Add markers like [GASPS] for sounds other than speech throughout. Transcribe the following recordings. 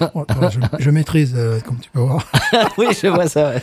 [LAUGHS] je, je maîtrise, euh, comme tu peux voir. [LAUGHS] oui, je vois ça. ouais.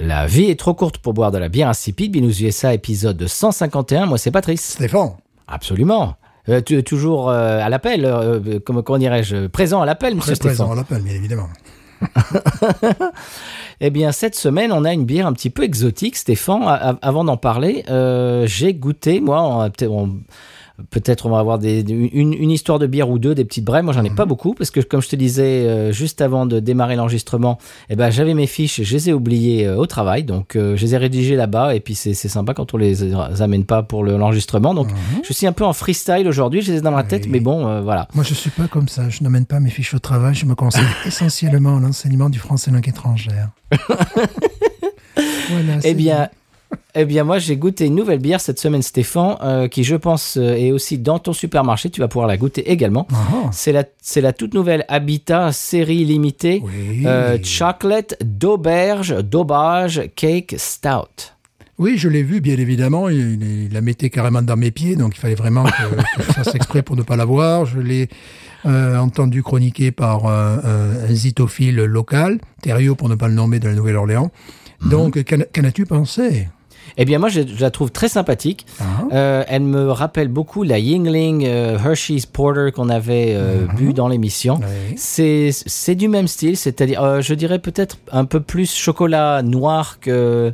La vie est trop courte pour boire de la bière insipide. Binous USA épisode 151. Moi, c'est Patrice. Stéphane. Absolument. Euh, tu es toujours euh, à l'appel, euh, comment, comment dirais-je, présent à l'appel, monsieur présent Stéphane. à l'appel, bien évidemment. [LAUGHS] Eh bien, cette semaine, on a une bière un petit peu exotique, Stéphane. A- avant d'en parler, euh, j'ai goûté, moi, on on, peut-être on va avoir des, une, une histoire de bière ou deux, des petites brèves. Moi, j'en ai pas beaucoup parce que, comme je te disais euh, juste avant de démarrer l'enregistrement, eh ben, j'avais mes fiches, je les ai oubliées euh, au travail, donc euh, je les ai rédigées là-bas. Et puis, c'est sympa quand on les amène pas pour le- l'enregistrement. Donc, je suis un peu en freestyle aujourd'hui. Je les ai dans ma tête, Oui. mais bon, voilà. Moi, je suis pas comme ça. Je n'amène pas mes fiches au travail. Je me consacre [LAUGHS] essentiellement à l'enseignement du français langue étrangère. [LAUGHS] voilà, Eh bien, eh bien, moi, j'ai goûté une nouvelle bière cette semaine, Stéphane, euh, qui, je pense, euh, est aussi dans ton supermarché. Tu vas pouvoir la goûter également. Ah, C'est la, la toute nouvelle Habitat série limitée Oui. euh, Chocolate d'auberge, d'auberge cake stout. Oui, je l'ai vu, bien évidemment. Il, il la mettait carrément dans mes pieds, donc il fallait vraiment que, que je fasse exprès pour ne pas la voir. Je l'ai euh, entendu chroniquer par euh, un zitophile local, Thériault pour ne pas le nommer de la Nouvelle-Orléans. Mhm. Donc, qu'en qu'en as-tu pensé? Eh bien, moi, je, je la trouve très sympathique. Ah. Euh, elle me rappelle beaucoup la Yingling euh, Hershey's Porter qu'on avait euh, bu dans l'émission. Oui. C'est du même style, c'est-à-dire, euh, je dirais peut-être un peu plus chocolat noir que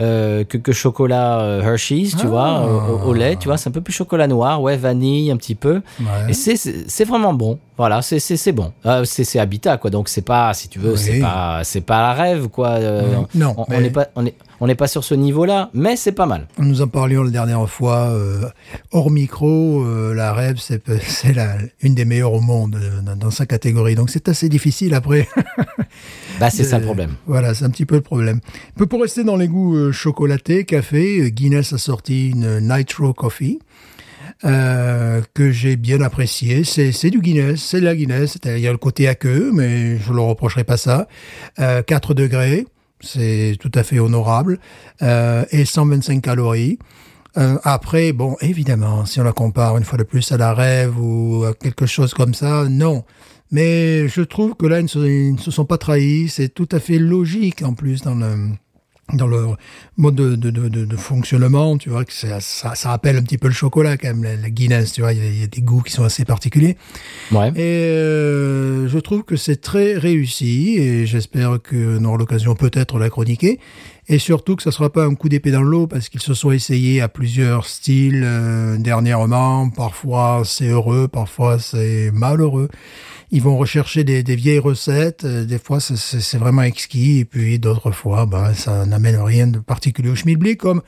euh, que, que chocolat Hershey's, tu Ah. vois, au, au lait, tu vois, c'est un peu plus chocolat noir, ouais, vanille un petit peu. Ouais. Et c'est vraiment bon, voilà, c'est bon. Euh, c'est Habitat quoi, donc c'est pas, si tu veux, Oui. c'est pas c'est pas la rêve quoi. Euh, Non, on- n'est pas on est on n'est pas sur ce niveau-là, mais c'est pas mal. Nous en parlions la dernière fois, euh, hors micro, euh, la rêve, c'est une des meilleures au monde euh, dans, sa catégorie. Donc c'est assez difficile après. Bah c'est ça le problème. Voilà, c'est un petit peu le problème. Peu pour rester dans les goûts chocolatés, café, Guinness a sorti une Nitro Coffee. euh, que j'ai bien apprécié. C'est, du Guinness, c'est de la Guinness. Il y a le côté aqueux, mais je ne le reprocherai pas ça. Euh, 4 degrés, c'est tout à fait honorable. Euh, et 125 calories. Euh, après, bon, évidemment, si on la compare une fois de plus à la rêve ou à quelque chose comme ça, non. Mais je trouve que là, ils ne se, ils ne se sont pas trahis. C'est tout à fait logique en plus dans le dans le mode de, de, de, de- de fonctionnement. Tu vois que ça, ça, ça rappelle un petit peu le chocolat quand même, la, la Guinness. Tu vois, il y, a, il y a des goûts qui sont assez particuliers. Ouais. Et euh, je trouve que c'est très réussi et j'espère que nous aurons l'occasion peut-être de la chroniquer. Et surtout que ça sera pas un coup d'épée dans l'eau parce qu'ils se sont essayés à plusieurs styles euh, dernièrement. Parfois c'est heureux, parfois c'est malheureux. Ils vont rechercher des, des vieilles recettes. euh, Des fois c'est- vraiment exquis et puis d'autres fois ben, ça n'amène rien de particulier au schmilblick comme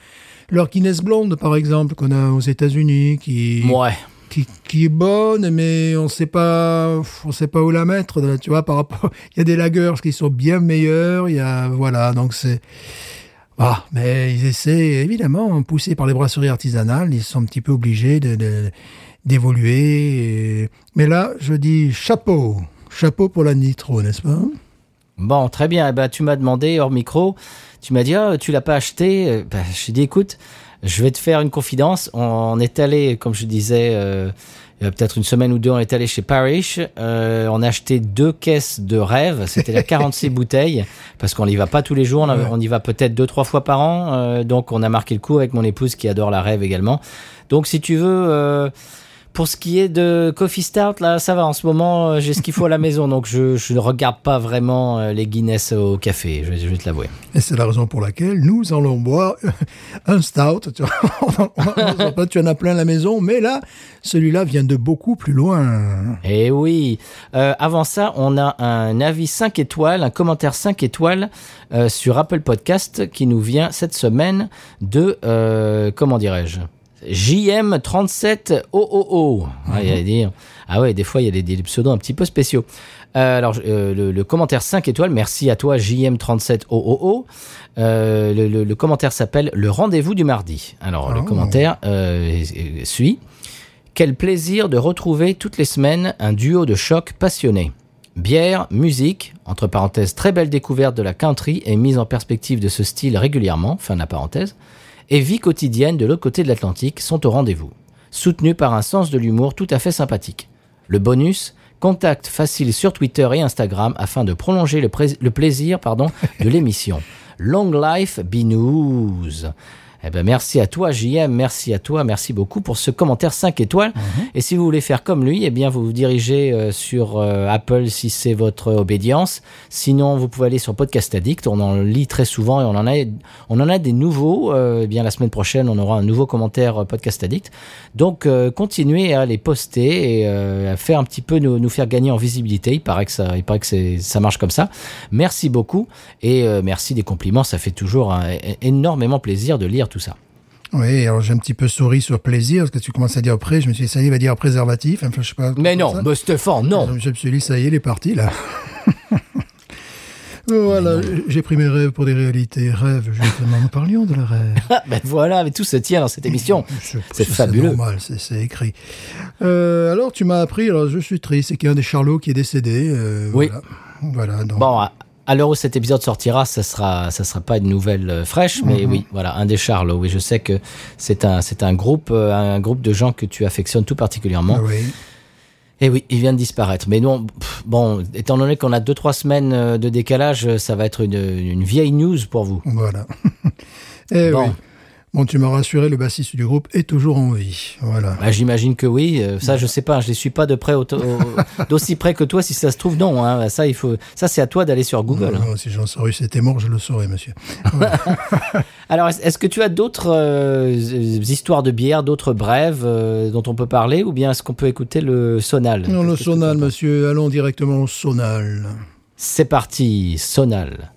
leur Guinness blonde par exemple qu'on a aux États-Unis qui Ouais. qui, qui est bonne, mais on sait pas, on sait pas où la mettre. Tu vois, par rapport, [LAUGHS] il y a des lagers qui sont bien meilleurs. Il y a, voilà, donc c'est, ah, mais ils essaient évidemment, poussés par les brasseries artisanales, ils sont un petit peu obligés de, de- d'évoluer. et- Mais là, je dis chapeau, chapeau pour la nitro, n'est-ce pas? Bon, très bien. Eh ben, tu m'as demandé hors micro, tu m'as dit, ah, tu l'as pas acheté. Euh, Ben, j'ai dit, écoute, je vais te faire une confidence. On est allé, comme je disais, euh, il y a peut-être une semaine ou deux, on est allé chez Parrish. Euh, on a acheté deux caisses de rêve. C'était la 46 [LAUGHS] bouteilles parce qu'on n'y va pas tous les jours. On, a- Ouais. on y va peut-être deux, trois fois par an. Euh, donc, on a marqué le coup avec mon épouse qui adore la rêve également. Donc, si tu veux. Pour ce qui est de Coffee Stout, là, ça va. En ce moment, euh, j'ai ce qu'il faut à la [LAUGHS] maison, donc je, je ne regarde pas vraiment euh, les Guinness au café. Je, vais- je vais te l'avouer. Et c'est la raison pour laquelle nous allons boire [LAUGHS] un stout. Tu, vois. [LAUGHS] Tu en as plein à la maison, mais là, celui-là vient de beaucoup plus loin. Eh oui. Euh, avant ça, on a un avis 5 étoiles, un commentaire 5 étoiles euh, sur Apple Podcast qui nous vient cette semaine de, euh, comment dirais-je? JM37OOO. Ah, il y a des- ah ouais, des fois, il y a des, des pseudos un petit peu spéciaux. Euh, alors, euh, le, le commentaire 5 étoiles, merci à toi JM37OOO. Euh, le, le- le commentaire s'appelle Le rendez-vous du mardi. Alors, le Oh. commentaire suit. Quel plaisir de retrouver toutes les semaines un duo de choc passionné. Bière, musique, entre parenthèses, très belle découverte de la country et mise en perspective de ce style régulièrement, fin de la parenthèse, et vie quotidienne de l'autre côté de l'Atlantique sont au rendez-vous, soutenus par un sens de l'humour tout à fait sympathique. Le bonus, contact facile sur Twitter et Instagram afin de prolonger le, plaisir pardon, de l'émission. [LAUGHS] Long life Binous. Eh ben merci à toi JM, merci à toi, merci beaucoup pour ce commentaire 5 étoiles. Et si vous voulez faire comme lui, eh bien vous vous dirigez euh, sur euh, Apple si c'est votre obédience. Sinon, vous pouvez aller sur Podcast Addict. On en lit très souvent et on en a, on en a des nouveaux. Euh, eh bien la semaine prochaine, on aura un nouveau commentaire Podcast Addict. Donc continuez à les poster et à faire un petit peu nous, nous faire gagner en visibilité. Il paraît que ça, il paraît que ça marche comme ça. Merci beaucoup et merci des compliments. Ça fait toujours un- énormément plaisir de lire tout ça. Oui, alors j'ai un petit peu souri sur plaisir, parce que tu commences à dire après, je me suis dit, ça y est, il va dire préservatif, enfin, je sais pas. Mais non, Stéphane, non. Je me suis dit, ça y est, il est parti, là. [LAUGHS] voilà, j'ai pris mes rêves pour des réalités. Rêves, justement, nous parlions de la rêve. Ah, [LAUGHS] ben voilà, mais tout se tient dans cette émission. [LAUGHS] C'est fabuleux. normal, c'est c'est écrit. Euh, alors, tu m'as appris, alors je suis triste, c'est qu'il y a un des Charlots qui est décédé. euh, Oui. Voilà, Voilà, donc. Bon, à, l'heure où cet épisode sortira, ça sera, ça sera pas une nouvelle euh, fraîche, mais oui, voilà, un des Charlots. Oui, je sais que c'est un, c'est un groupe, euh, un groupe de gens que tu affectionnes tout particulièrement. Oui. Et oui, il vient de disparaître. Mais non, pff, bon, étant donné qu'on a deux trois semaines euh, de décalage, ça va être une, une vieille news pour vous. Voilà. [LAUGHS] Eh Bon. oui. Bon, tu m'as rassuré, le bassiste du groupe est toujours en vie. Voilà. Bah, J'imagine que oui. Euh, Ça, je sais pas. Je les suis pas de près, au- au- [LAUGHS] d'aussi près que toi. Si ça se trouve, non. Hein. Ça, il faut. Ça, c'est à toi d'aller sur Google. hein. Non, si j'en saurais, c'était mort, je le saurais, monsieur. [LAUGHS] Alors, est- est-ce que tu as d'autres euh, histoires de bière, d'autres brèves euh, dont on peut parler, ou bien est-ce qu'on peut écouter le sonal? Non, le sonal, monsieur. Allons directement au sonal. C'est parti, sonal.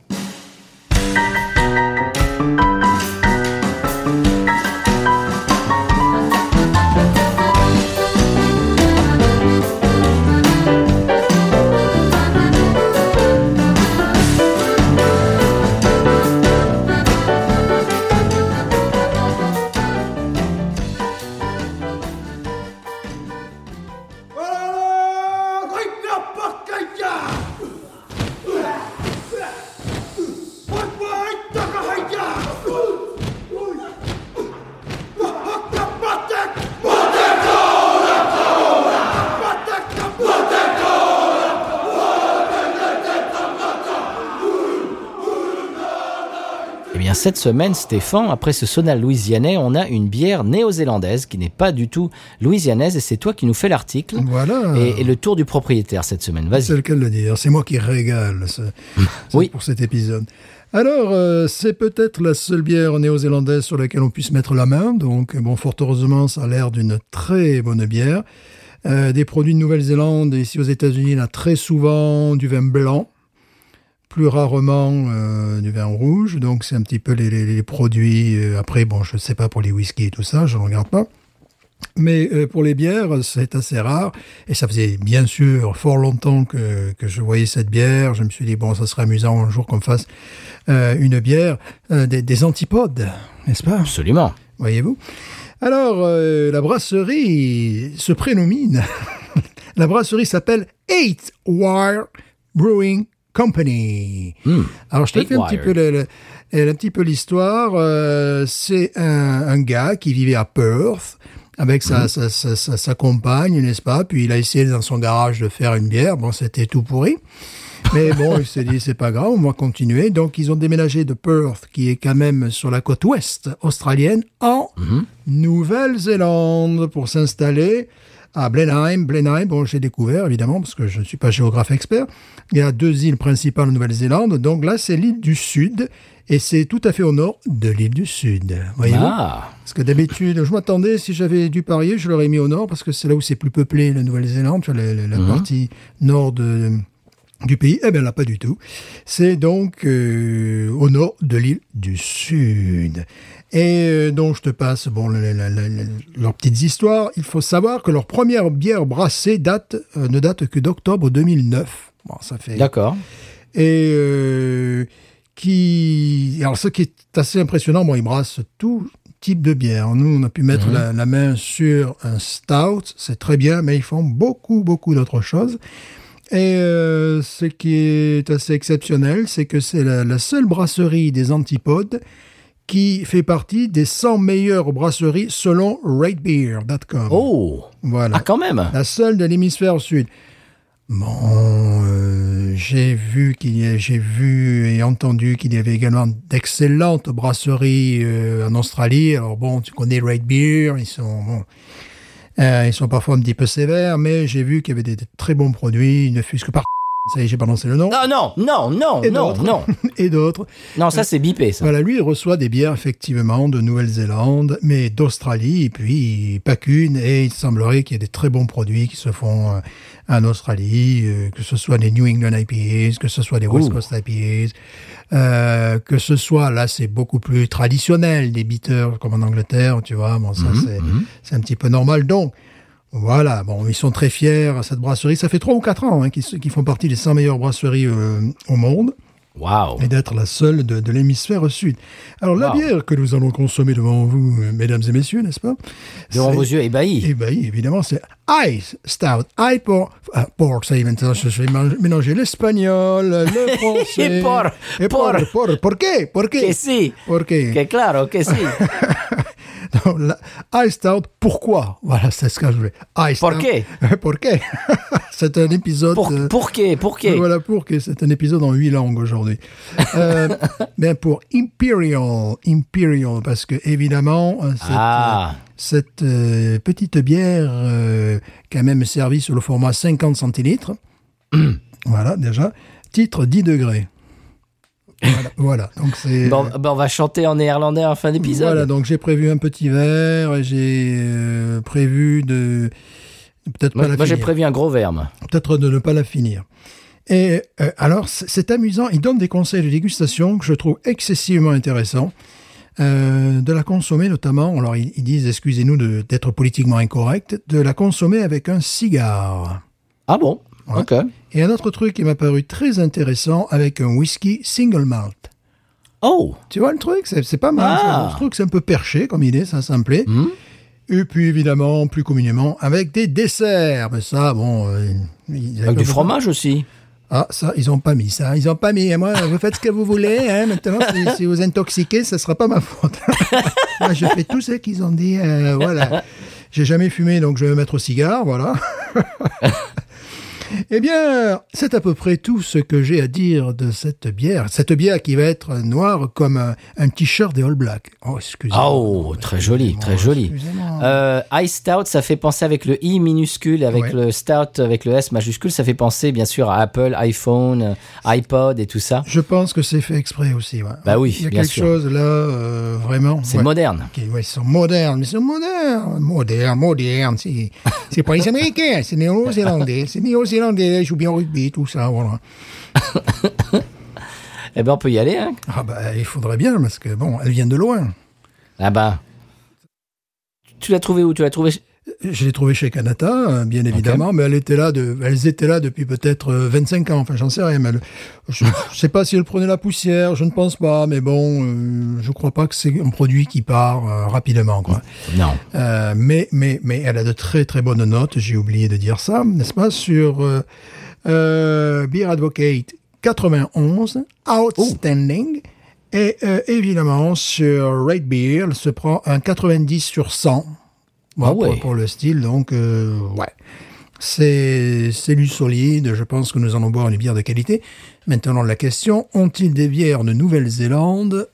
Cette semaine, Stéphane, après ce sonal louisianais, on a une bière néo-zélandaise qui n'est pas du tout louisianaise, et c'est toi qui nous fais l'article. Voilà. Et, et le tour du propriétaire cette semaine. C'est Vas-y. le cas de le dire? C'est moi qui régale [LAUGHS] ce- Oui. pour cet épisode. Alors, euh, c'est peut-être la seule bière néo-zélandaise sur laquelle on puisse mettre la main. Donc, bon, fort heureusement, ça a l'air d'une très bonne bière. Euh, des produits de Nouvelle-Zélande, ici aux États-Unis, on a très souvent du vin blanc, plus rarement euh, du vin rouge. Donc, c'est un petit peu les, les- les produits. euh, après, bon, je ne sais pas pour les whiskies et tout ça, je ne regarde pas. Mais euh, pour les bières, c'est assez rare. Et ça faisait bien sûr fort longtemps que, que je voyais cette bière. Je me suis dit, bon, ça serait amusant un jour qu'on fasse euh, une bière euh, des, des antipodes, n'est-ce pas? Absolument. Voyez-vous? Alors, euh, la brasserie se prénomine. [LAUGHS] la brasserie s'appelle Eight Wire Brewing Company. Hmm. Alors, je te fais un petit peu le- le- euh, un petit peu l'histoire. Euh, c'est un, un gars qui vivait à Perth avec sa, sa, sa, sa- sa compagne, n'est-ce pas? Puis il a essayé dans son garage de faire une bière. Bon, c'était tout pourri. Mais bon, il s'est dit, c'est pas grave, on va continuer. Donc, ils ont déménagé de Perth, qui est quand même sur la côte ouest australienne, en Nouvelle-Zélande pour s'installer à Blenheim. Blenheim, bon, j'ai découvert, évidemment, parce que je ne suis pas géographe expert. Il y a deux îles principales en Nouvelle-Zélande. Donc là, c'est l'île du Sud. Et c'est tout à fait au nord de l'île du Sud. Voyez-vous Ah, Parce que d'habitude, je m'attendais, si j'avais dû parier, je l'aurais mis au nord, parce que c'est là où c'est plus peuplé, la Nouvelle-Zélande, la, la- la partie nord de- du pays. Eh bien là, pas du tout. C'est donc euh, au nord de l'île du Sud. Et euh, donc, je te passe bon, la- la- la- leurs petites histoires. Il faut savoir que leur première bière brassée date, euh, ne date que d'octobre 2009. Bon, ça fait d'accord. et euh, qui alors ce qui est assez impressionnant bon ils brassent tout type de bière nous on a pu mettre la, la main sur un stout c'est très bien mais ils font beaucoup beaucoup d'autres choses et euh, ce qui est assez exceptionnel c'est que c'est la, la seule brasserie des antipodes qui fait partie des 100 meilleures brasseries selon ratebeer.com Oh, voilà ah quand même. la seule de l'hémisphère sud. Bon, euh, j'ai vu qu'il y a, j'ai vu et entendu qu'il y avait également d'excellentes brasseries euh, en Australie. Alors bon, tu connais Red Beer, ils sont bon, euh, ils sont parfois un petit peu sévères, mais j'ai vu qu'il y avait des, des très bons produits, ne fût-ce que par ça y est, j'ai balancé le nom Non, non, non, non, Et non, non. [LAUGHS] et d'autres. Non, ça c'est bipé, ça. Voilà, lui, il reçoit des bières, effectivement, de Nouvelle-Zélande, mais d'Australie, et puis pas qu'une, et il semblerait qu'il y ait des très bons produits qui se font euh, en Australie, euh, que ce soit des New England IPAs, que ce soit des West. Coast IPAs, euh, que ce soit, là, c'est beaucoup plus traditionnel, des bitters, comme en Angleterre, tu vois, bon, ça, c'est c'est un petit peu normal. Donc, voilà, bon, ils sont très fiers, cette brasserie. Ça fait trois ou quatre ans hein, qu'ils font partie des 100 meilleures brasseries euh, au monde Waouh. et d'être la seule de, de l'hémisphère sud. Alors, la Wow. bière que nous allons consommer devant vous, euh, mesdames et messieurs, n'est-ce pas? Devant vos yeux ébahis. Ben, évidemment, c'est Ice Stout. I pour, ah, pork, ça y est, maintenant, je vais mélanger l'espagnol, le [LAUGHS] français. Et por, Et por, por. por, ¿Por qué? ¿Por qué? Que si, ¿Por qué? que claro, que si. [LAUGHS] Donc, la- pourquoi? Voilà, c'est ce que je voulais. Ice Por Por qué? [LAUGHS] [LAUGHS] C'est un épisode... Pour, euh, pour que, pour que. Voilà pour que c'est un épisode en huit langues aujourd'hui. Euh, [LAUGHS] ben pour Imperial, Imperial, parce que évidemment euh, cette, Ah. euh, cette euh, petite bière euh, quand même servie sur le format 50 centilitres. [CLEARS THROAT] voilà déjà. Titre 10 degrés. Voilà, voilà. donc c'est. Bon, on va chanter en néerlandais en fin d'épisode. Voilà, donc j'ai prévu un petit verre et j'ai euh, prévu de peut-être pas moi, la moi, j'ai prévu un gros verbe. peut-être de ne pas la finir. Et euh, alors, c'est amusant, il donne des conseils de dégustation que je trouve excessivement intéressants. Euh, de la consommer notamment, alors ils, ils disent, excusez-nous d'être politiquement incorrect, de la consommer avec un cigare. Ah bon? Ok. Et un autre truc qui m'a paru très intéressant avec un whisky single malt. Oh Tu vois le truc, c'est pas mal. Ah. ça. Je trouve que c'est un peu perché comme idée, ça, ça me plaît. Et puis évidemment, plus communément, avec des desserts. Mais ça, bon... euh, Avec du fromage aussi. Ah, ça, ils ont pas mis ça. Ils ont pas mis. Et moi, [LAUGHS] vous faites ce que vous voulez. Hein. Maintenant, si, si vous intoxiquez, ce sera pas ma faute. [LAUGHS] moi, je fais tout ce qu'ils ont dit. euh, voilà. J'ai jamais fumé, donc je vais me mettre au cigare. Voilà. [LAUGHS] Eh bien, c'est à peu près tout ce que j'ai à dire de cette bière. Cette bière qui va être noire comme un, un t-shirt des All Blacks. Oh, excusez-moi. Oh, très joli, très joli. Euh, Ice Stout, ça fait penser avec le I minuscule, avec Ouais. le Stout, avec le S majuscule, ça fait penser bien sûr à Apple, iPhone, euh, iPod et tout ça. Je pense que c'est fait exprès aussi. ouais. Bah oui, Il y a bien quelque sûr. chose là, euh, vraiment. C'est ouais. moderne. Ils sont modernes, mais ils sont modernes, modernes, modernes. C'est, pas les Américains, c'est Néo-Zélandais. C'est Néo-Zélandais, ils jouent bien au rugby, tout ça, voilà. [LAUGHS] Eh ben, on peut y aller, hein. Ah bah, il faudrait bien, parce que bon, elle vient de loin. Ah bah. Tu l'as trouvé où? Tu l'as trouvé Je l'ai trouvée chez Canada, euh, bien évidemment, mais elle était là de, elles étaient là depuis peut-être euh, 25 ans, enfin, j'en sais rien, mais elle- je, [LAUGHS] je sais pas si elle prenait la poussière, je ne pense pas, mais bon, euh, je crois pas que c'est un produit qui part euh, rapidement, quoi. Non. Euh, mais, mais, mais elle a de très très bonnes notes, j'ai oublié de dire ça, n'est-ce pas, sur euh, euh, Beer Advocate 91, Outstanding, et euh, évidemment sur Rate Beer, elle se prend un 90 sur 100 Ah ouais. pour, pour le style, donc euh, ouais. C'est c'est du solide, je pense que nous allons boire une bière de qualité. Maintenant, la question, ont-ils des bières de Nouvelle-Zélande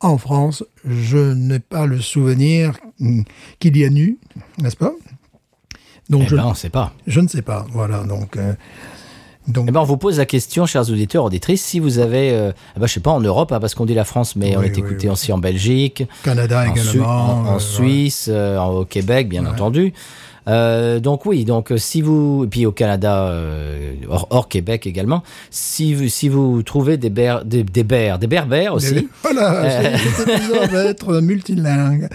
en France? Je n'ai pas le souvenir qu'il y a nu, n'est-ce pas? Donc Eh je, ben, on sait pas. je ne sais pas. Voilà, donc. euh, donc Eh ben, on vous pose la question, chers auditeurs, auditrices, si vous avez, euh, eh ben, je sais pas, en Europe, hein, parce qu'on dit la France, mais on est écouté oui. aussi en Belgique, Canada en, Su- également. en- en euh, Suisse, euh, au Québec, bien Ouais. entendu. Euh, donc oui, donc euh, si vous, et puis au Canada, euh, hors, hors Québec également, si vous, si vous trouvez des bers, des, des bers, des berbères aussi, voilà. Voilà, cet épisode va être multilingue.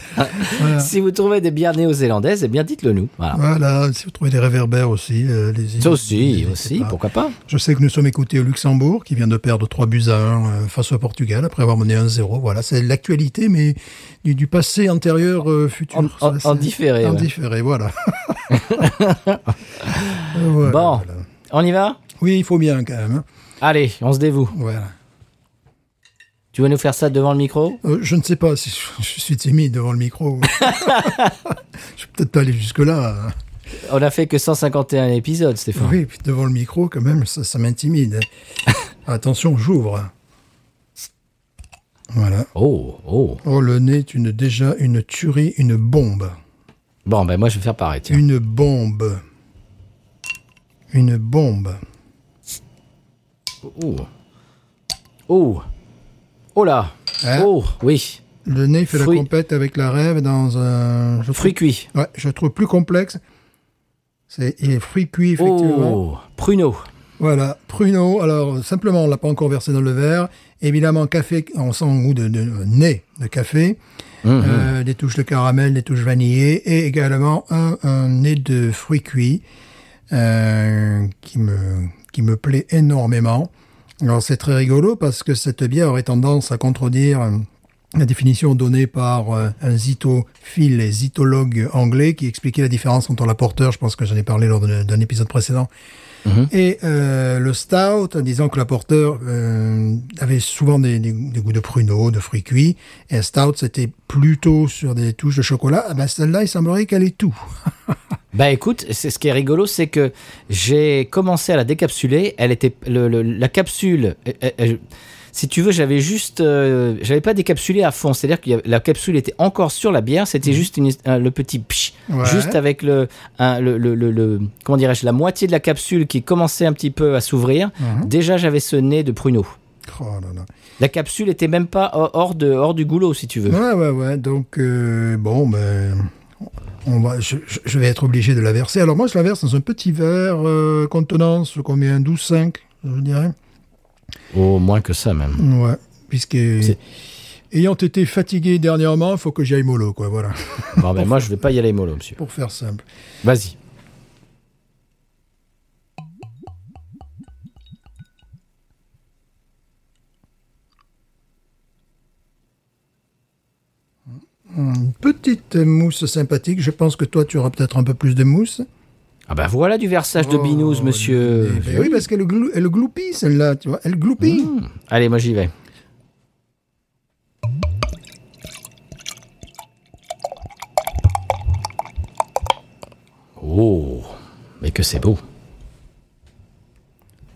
Voilà. si vous trouvez des bières néo-zélandaises, eh bien dites-le nous. Voilà. Voilà, si vous trouvez des réverbères aussi, euh, les Ça aussi, aussi, pas. pourquoi pas Je sais que nous sommes écoutés au Luxembourg, qui vient de perdre 3 buts à 1 euh, face au Portugal, après avoir mené 1-0. Voilà, c'est l'actualité, mais du, du passé antérieur, futur. En- différé, En ouais. différé, voilà. [LAUGHS] [LAUGHS] Voilà, Bon. voilà. On y va? Oui, il faut bien quand même. hein. Allez, on se dévoue. Voilà. Tu veux nous faire ça devant le micro? Euh, je ne sais pas si je, je suis timide devant le micro. [LAUGHS] [LAUGHS] je vais peut-être pas aller jusque-là. On a fait que 151 épisodes, Stéphane. Oui, puis devant le micro, quand même, ça, ça m'intimide. Attention, j'ouvre. Voilà. Oh, oh. Oh, le nez est une, déjà une tuerie, une bombe. Bon, ben moi je vais faire pareil. Tiens. Une bombe. Une bombe. Oh. Oh. Oh là. Hein? Oh, oui. Le nez fait Fruit. la compète avec la rêve dans un. Je Fruit cuit. ouais, je trouve plus complexe. C'est il est fruit cuit, effectivement. Oh, pruneau. Voilà, pruneau. Alors, simplement, on l'a pas encore versé dans le verre. Évidemment, café, on sent un goût de, de nez de café. Mhm. Euh, des touches de caramel, des touches vanillées et également un, un nez de fruits cuits euh, qui me qui me plaît énormément. Alors c'est très rigolo parce que cette bière aurait tendance à contredire euh, la définition donnée par un zitophile et zytologue anglais qui expliquait la différence entre l'apporteur, je pense que j'en ai parlé lors d'un épisode précédent, Mhm. et euh, le stout, en disant que l'apporteur euh, avait souvent des, des, des goûts de pruneau, de fruits cuits, et un stout c'était plutôt sur des touches de chocolat. Ah ben celle-là, il semblerait qu'elle ait tout. [LAUGHS] Bah écoute, c'est ce qui est rigolo, c'est que j'ai commencé à la décapsuler. Elle était le, le- la capsule. elle- elle- si tu veux, j'avais juste, euh, j'avais pas décapsulé à fond. C'est-à-dire que la capsule était encore sur la bière. C'était juste une- un- le petit psh, Mhm. Ouais. juste avec le, un- le, le, comment dirais-je, la moitié de la capsule qui commençait un petit peu à s'ouvrir. Mhm. Déjà, j'avais ce nez de pruneau. Oh là là. La capsule était même pas hors hors de, hors du goulot, si tu veux. Ouais, ouais, ouais. Donc, euh, bon, ben, on va, je, je- vais être obligé de la verser. Alors, moi, je la verse dans un petit verre euh, contenance, combien 12,5, je dirais. Au moins que ça, même. Ouais. Puisque, ayant été fatigué dernièrement, il faut que j'aille mollo, quoi, voilà. [LAUGHS] Bon, ben, moi, je vais pas y aller mollo, monsieur. Pour faire simple. Vas-y. Une petite mousse sympathique. Je pense que toi, tu auras peut-être un peu plus de mousse. Ah ben voilà du versage de binous, Oh, monsieur. ben oui, parce qu'elle glou- elle gloupie, celle-là, tu vois. Elle gloupie. Mmh. Allez, moi j'y vais. Oh, mais que c'est beau.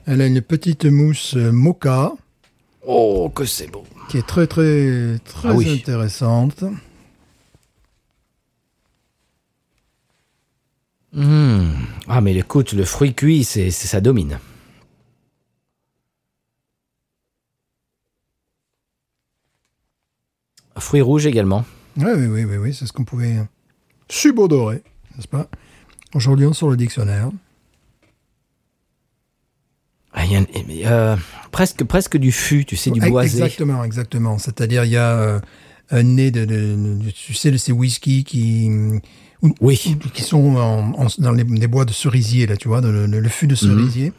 Elle a une petite mousse euh, mocha Oh, que c'est beau. qui est très, très, très Ah oui. intéressante. Mmh. Ah, mais écoute, le fruit cuit, c'est, ça domine. Fruits rouges également. Oui, oui, oui, oui, oui, c'est ce qu'on pouvait subodorer, n'est-ce pas? Aujourd'hui, on sort le dictionnaire. Ah, y a euh, presque, presque du fût, tu sais, du boisé. Exactement, exactement. C'est-à-dire, il y a euh, un nez de, de- de- tu sais, de ces whisky qui, ou- Oui. qui sont en- en- dans les, des bois de cerisier, là, tu vois, dans le, le- le fût de cerisier.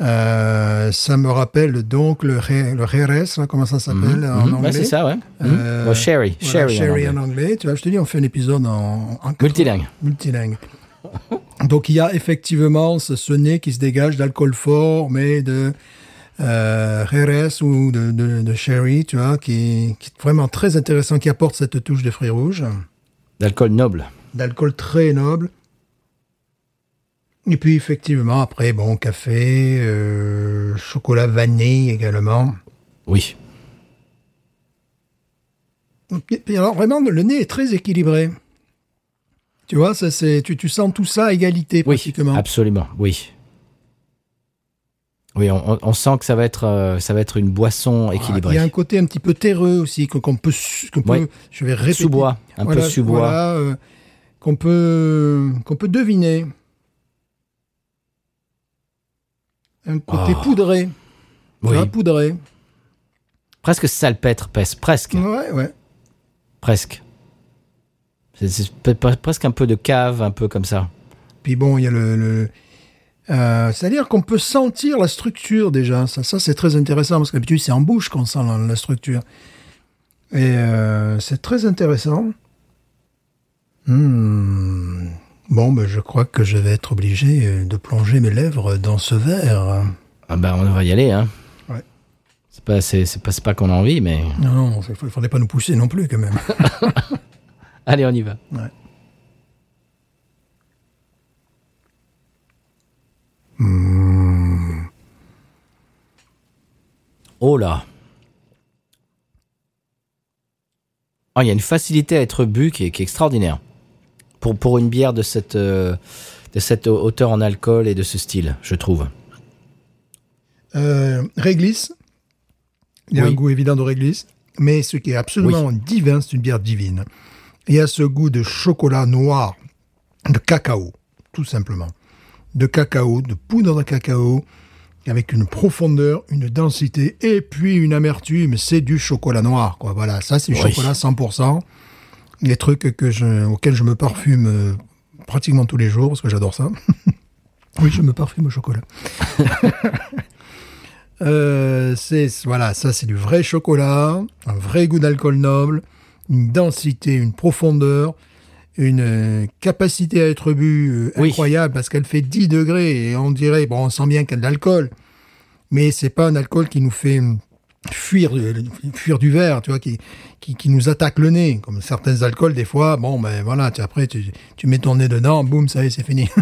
Euh, ça me rappelle donc le, Re- le comment ça s'appelle en Mhm. anglais Ouais, c'est ça, ouais. Euh, Mhm. Sherry, Voilà, sherry, en en anglais. anglais. Tu vois, je te dis, on fait un épisode en, en Multilingue. multilingue. [LAUGHS] Donc il y a effectivement ce, ce nez qui se dégage d'alcool fort, mais de euh, ou de, de, de sherry, tu vois, qui, qui est vraiment très intéressant, qui apporte cette touche de fruits rouges, D'alcool noble. D'alcool très noble. Et puis effectivement, après, bon, café, euh, chocolat vanille également. Oui. Et alors vraiment, le nez est très équilibré. Tu vois, ça, c'est, tu, tu sens tout ça à égalité, Oui, pratiquement. absolument, oui. Oui, on, sent que ça va être, euh, ça va être une boisson Ah, Il équilibrée. y a un côté un petit peu terreux aussi, qu'on peut, qu'on peut Ouais. je vais répéter. Sous-bois, un Voilà, peu sous-bois. voilà, euh, qu'on peut, qu'on peut deviner. Un côté Oh. poudré. Oui. poudré. Presque salpêtre, presque, Ouais, ouais. presque. C'est- presque un peu de cave, un peu comme ça. Puis bon, il y a le. le- euh, C'est-à-dire qu'on peut sentir la structure déjà. Ça, ça c'est très intéressant parce que d'habitude, c'est en bouche qu'on sent la, la structure. Et euh, c'est très intéressant. Hmm. Bon, ben, je crois que je vais être obligé euh, de plonger mes lèvres dans ce verre. Ah ben, on va y aller, hein. Ouais. C'est pas, c'est, c'est pas, qu'on a envie, mais Non, non, il ne fallait pas nous pousser non plus quand même. [LAUGHS] allez, on y va. Ouais. Hmm. Oh là. Ah, il y a une facilité à être bu qui est, qui est extraordinaire. Pour, pour une bière de cette, euh, de cette hauteur en alcool et de ce style, je trouve. Euh, réglisse. Il y a Oui. un goût évident de réglisse. Mais ce qui est absolument divin, c'est une bière divine. Il y a ce goût de chocolat noir, de cacao, tout simplement. De cacao, de poudre de cacao, avec une profondeur, une densité, et puis une amertume. C'est du chocolat noir, quoi. Voilà, ça c'est du Oui. chocolat 100%. Les trucs que je, auxquels je me parfume euh, pratiquement tous les jours, parce que j'adore ça. [LAUGHS] oui, je me parfume au chocolat. [LAUGHS] Euh, c'est voilà, ça c'est du vrai chocolat, un vrai goût d'alcool noble, une densité, une profondeur, une euh, capacité à être bu euh, Oui. incroyable parce qu'elle fait 10 degrés et on dirait bon, on sent bien qu'il y a de l'alcool, mais c'est pas un alcool qui nous fait fuir euh, fuir du verre, tu vois, qui, qui qui nous attaque le nez comme certains alcools des fois. Bon ben voilà, tu, après tu, tu mets ton nez dedans, boum, ça y est, c'est fini. [LAUGHS]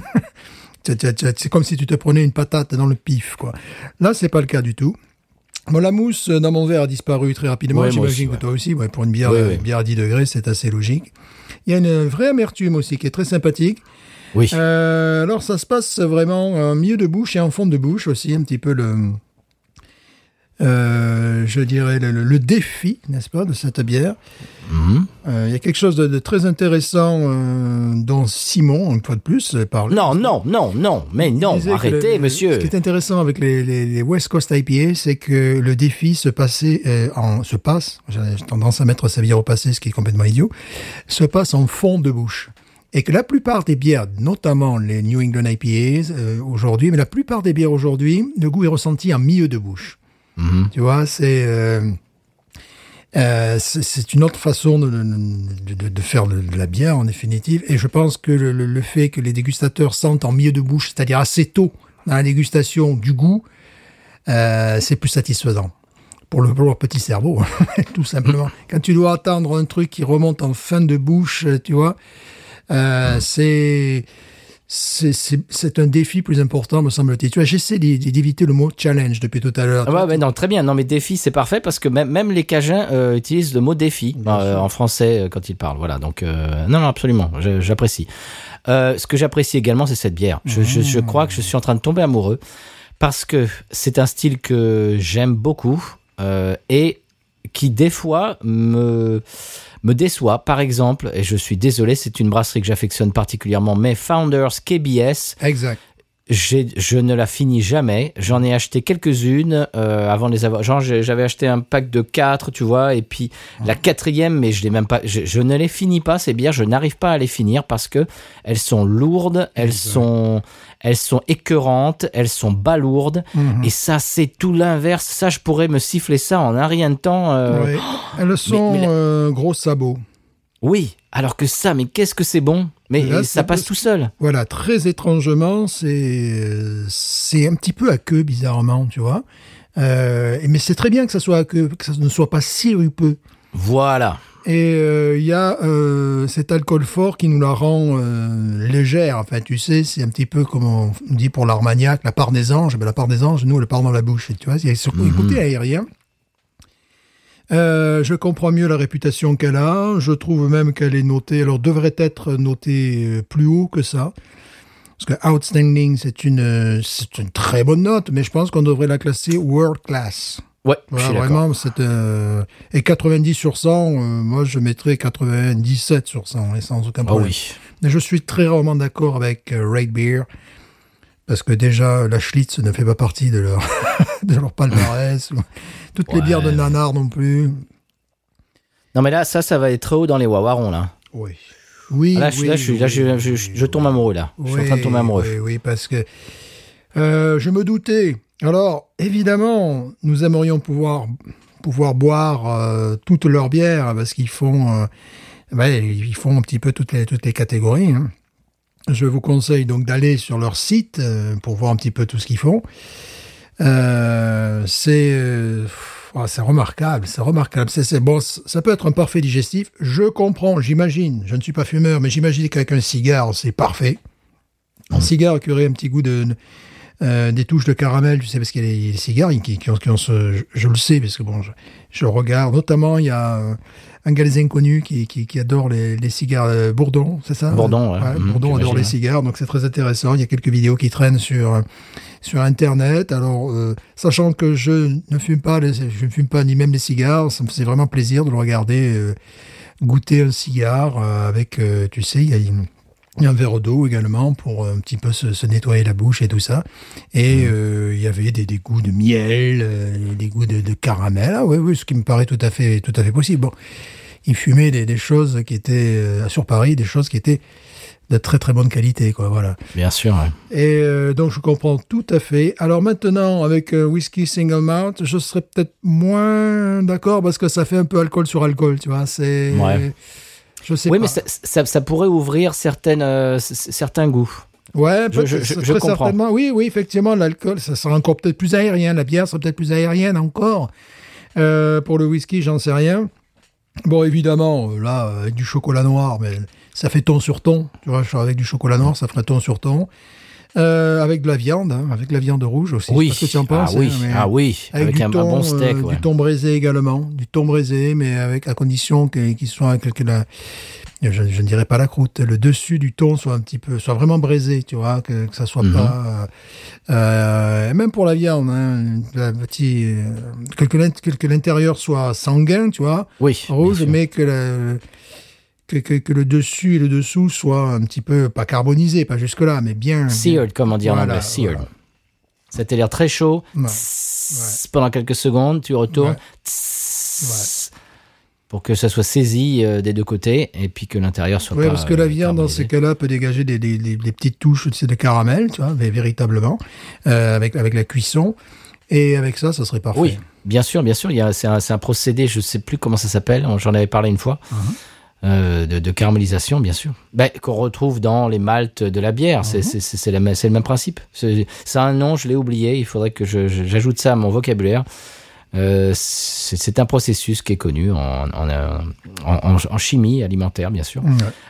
C'est comme si tu te prenais une patate dans le pif, quoi. Là, c'est pas le cas du tout. Bon, la mousse euh, dans mon verre a disparu très rapidement. Ouais, J'imagine que ouais. toi aussi, ouais, pour une bière, euh, une bière à 10 degrés, c'est assez logique. Il y a une vraie amertume aussi qui est très sympathique. Oui. Euh, alors, ça se passe vraiment en milieu de bouche et en fond de bouche aussi, un petit peu le, euh, je dirais le, défi, n'est-ce pas, de cette bière. Mhm. Euh, Il y a quelque chose de, de très intéressant euh, dont Simon, une fois de plus, parle. Non, non, non, non, mais non, arrêtez, le- monsieur. Ce qui est intéressant avec les, les- les West Coast IPA, c'est que le défi se passait euh, en se passe. J'ai tendance à mettre sa bière au passé, ce qui est complètement idiot. Se passe en fond de bouche. Et que la plupart des bières, notamment les New England IPAs euh, aujourd'hui, mais la plupart des bières aujourd'hui, le goût est ressenti en milieu de bouche. Mhm. Tu vois, c'est euh, euh, c'est c'est une autre façon de, de, de- de faire de, la bière en définitive. Et je pense que le, fait que les dégustateurs sentent en milieu de bouche, c'est-à-dire assez tôt dans la dégustation du goût, euh, c'est plus satisfaisant. Pour, le, pour leur petit cerveau, [LAUGHS] tout simplement. Quand tu dois attendre un truc qui remonte en fin de bouche, tu vois, c'est c'est- un défi plus important, me semble-t-il. Tu vois, j'essaie d'é- d'éviter le mot challenge depuis tout à l'heure. Ah ouais, ouais, non, très bien. Non, mais défi, c'est parfait parce que même, même les Cajuns euh, utilisent le mot défi euh, en français euh, quand ils parlent. Voilà, donc euh, non, non, absolument, j'apprécie. Ce que j'apprécie également, c'est cette bière. Je, je, je crois que je suis en train de tomber amoureux parce que c'est un style que j'aime beaucoup et qui des fois me me déçoit. Par exemple, et je suis désolé, c'est une brasserie que j'affectionne particulièrement, mais Founders KBS Exact. Je ne la finis jamais. J'en ai acheté quelques-unes euh, avant de les avoir. Genre, j'avais acheté un pack de quatre, tu vois, et puis la quatrième, mais je l'ai même pas. Je, je ne les finis pas ces bières. Je n'arrive pas à les finir parce que elles sont lourdes, elles sont, elles sont écœurantes, elles sont balourdes. Mhm. Et ça, c'est tout l'inverse. Ça, je pourrais me siffler ça en un rien de temps. euh, Ouais. [GASPS] Elles sont mais la- euh, gros sabots. Oui. Alors que ça, mais qu'est-ce que c'est bon? Mais Là, ça passe tout seul. Voilà, très étrangement, c'est c'est un petit peu à queue, bizarrement, tu vois. Euh, mais c'est très bien que ça soit à queue, que ça ne soit pas sirupeux. Voilà. Et euh, il y a euh, cet alcool fort qui nous la rend légère. Enfin, tu sais, c'est un petit peu comme on dit pour l'armagnac, la part des anges. Ben, la part des anges, nous, elle part dans la bouche. Tu vois, il y a ce côté aérien. Euh, je comprends mieux la réputation qu'elle a. Je trouve même qu'elle est notée, alors devrait être notée euh, plus haut que ça. Parce que outstanding, c'est une, euh, c'est une très bonne note, mais je pense qu'on devrait la classer world class. Ouais, je Voilà, vraiment, c'est, euh, et 90 sur 100, euh, moi je mettrais 97 sur 100, et sans aucun Ah problème. oui. Mais je suis très rarement d'accord avec euh, Raid Beer, parce que déjà, la Schlitz ne fait pas partie de leur, [LAUGHS] de leur palmarès. Toutes les bières de nanar non plus. Non, mais là, ça, ça va être très haut dans les wawarons, là. Oui. Oui, Ah, Là, je, oui, là, je, oui, tombe amoureux, là. Je suis en train de tomber amoureux. Oui, oui, parce que euh, je me doutais. Alors, évidemment, nous aimerions pouvoir pouvoir boire euh, toutes leurs bières parce qu'ils font, euh, ils font un petit peu toutes les toutes les catégories. hein. Je vous conseille donc d'aller sur leur site pour voir un petit peu tout ce qu'ils font. Euh, c'est euh, ah, c'est remarquable, c'est remarquable. C'est bon, ça peut être un parfait digestif. Je comprends, j'imagine. Je ne suis pas fumeur, mais j'imagine qu'avec un cigare, c'est parfait. Un cigare qui aurait un petit goût de euh, des touches de caramel, tu sais, parce qu'il y a les, les cigares qui, qui ont, qui ont ce, je, je le sais, parce que bon, je, je regarde. Notamment, il y a un gars des inconnus qui, qui, qui adore les, les cigares euh, Bourdon, c'est ça? Bourdon, ouais. Mhm, Bourdon adore les cigares, donc c'est très intéressant. Il y a quelques vidéos qui traînent sur sur Internet. Alors, euh, sachant que je ne fume pas, les- je ne fume pas ni même les cigares, ça me faisait vraiment plaisir de le regarder euh, goûter un cigare euh, avec, tu sais, il y a une- un verre d'eau également pour un petit peu se, se nettoyer la bouche et tout ça. Et euh, il y avait des, des goûts de miel, euh, des goûts de, de caramel. Ah oui, oui, ce qui me paraît tout à fait, tout à fait possible. Bon, il fumait des, des choses qui étaient euh, sur Paris, des choses qui étaient de très très bonne qualité, quoi. Voilà. Bien sûr. ouais. Et euh, donc je comprends tout à fait. Alors maintenant, avec euh, whisky single malt, je serais peut-être moins d'accord parce que ça fait un peu alcool sur alcool, tu vois. C'est, Ouais. je sais Oui, pas. mais ça, ça, ça pourrait ouvrir certaines, euh, certains goûts. Ouais, Je- je- je- très je comprends. certainement. Oui, oui, effectivement, l'alcool, ça sera encore peut-être plus aérien. La bière sera peut-être plus aérienne encore. Euh, pour le whisky, j'en sais rien. Bon, évidemment, là, avec du chocolat noir, mais ça fait ton sur ton. Tu vois, avec du chocolat noir, ça ferait ton sur ton. Euh, avec de la viande, hein, avec de la viande rouge aussi. Oui. Je sais pas ce que tu en penses. ah oui. hein, Ah oui. Avec, du un, un thon, bon steak. euh, ouais. Du thon braisé également. Du thon braisé, mais avec à condition qu'il soit que, que la, je, je ne dirais pas la croûte, le dessus du thon soit un petit peu, soit vraiment braisé, tu vois, que, que ça soit Mhm. pas, euh, même pour la viande, hein, petit, que, que l'int- que- que l'intérieur soit sanguin, tu vois, Oui. rouge, mais que, la- que, que, que le dessus et le dessous soient un petit peu, pas carbonisés, pas jusque là, mais bien. Seared, comme on dit en anglais. Seared. voilà. C'était l'air très chaud. Ouais. Tss, Pendant quelques secondes, tu retournes. Ouais. Tss, Pour que ça soit saisi euh, des deux côtés et puis que l'intérieur soit Oui, parce que la euh, viande, dans ces cas-là, peut dégager des, des, des- des petites touches de caramel, tu vois, mais véritablement, euh, avec, avec la cuisson. Et avec ça, ça serait parfait. Oui, bien sûr, bien sûr. C'est un, un procédé, je sais plus comment ça s'appelle, j'en avais parlé une fois, Uh-huh. Euh, de, de caramélisation, bien sûr. Ben, Qu'on retrouve dans les maltes de la bière, c'est c'est le même principe. C'est un nom, je l'ai oublié, il faudrait que j'ajoute ça à mon vocabulaire. Euh, c'est un processus qui est connu en, en, en- en- en chimie alimentaire, bien sûr.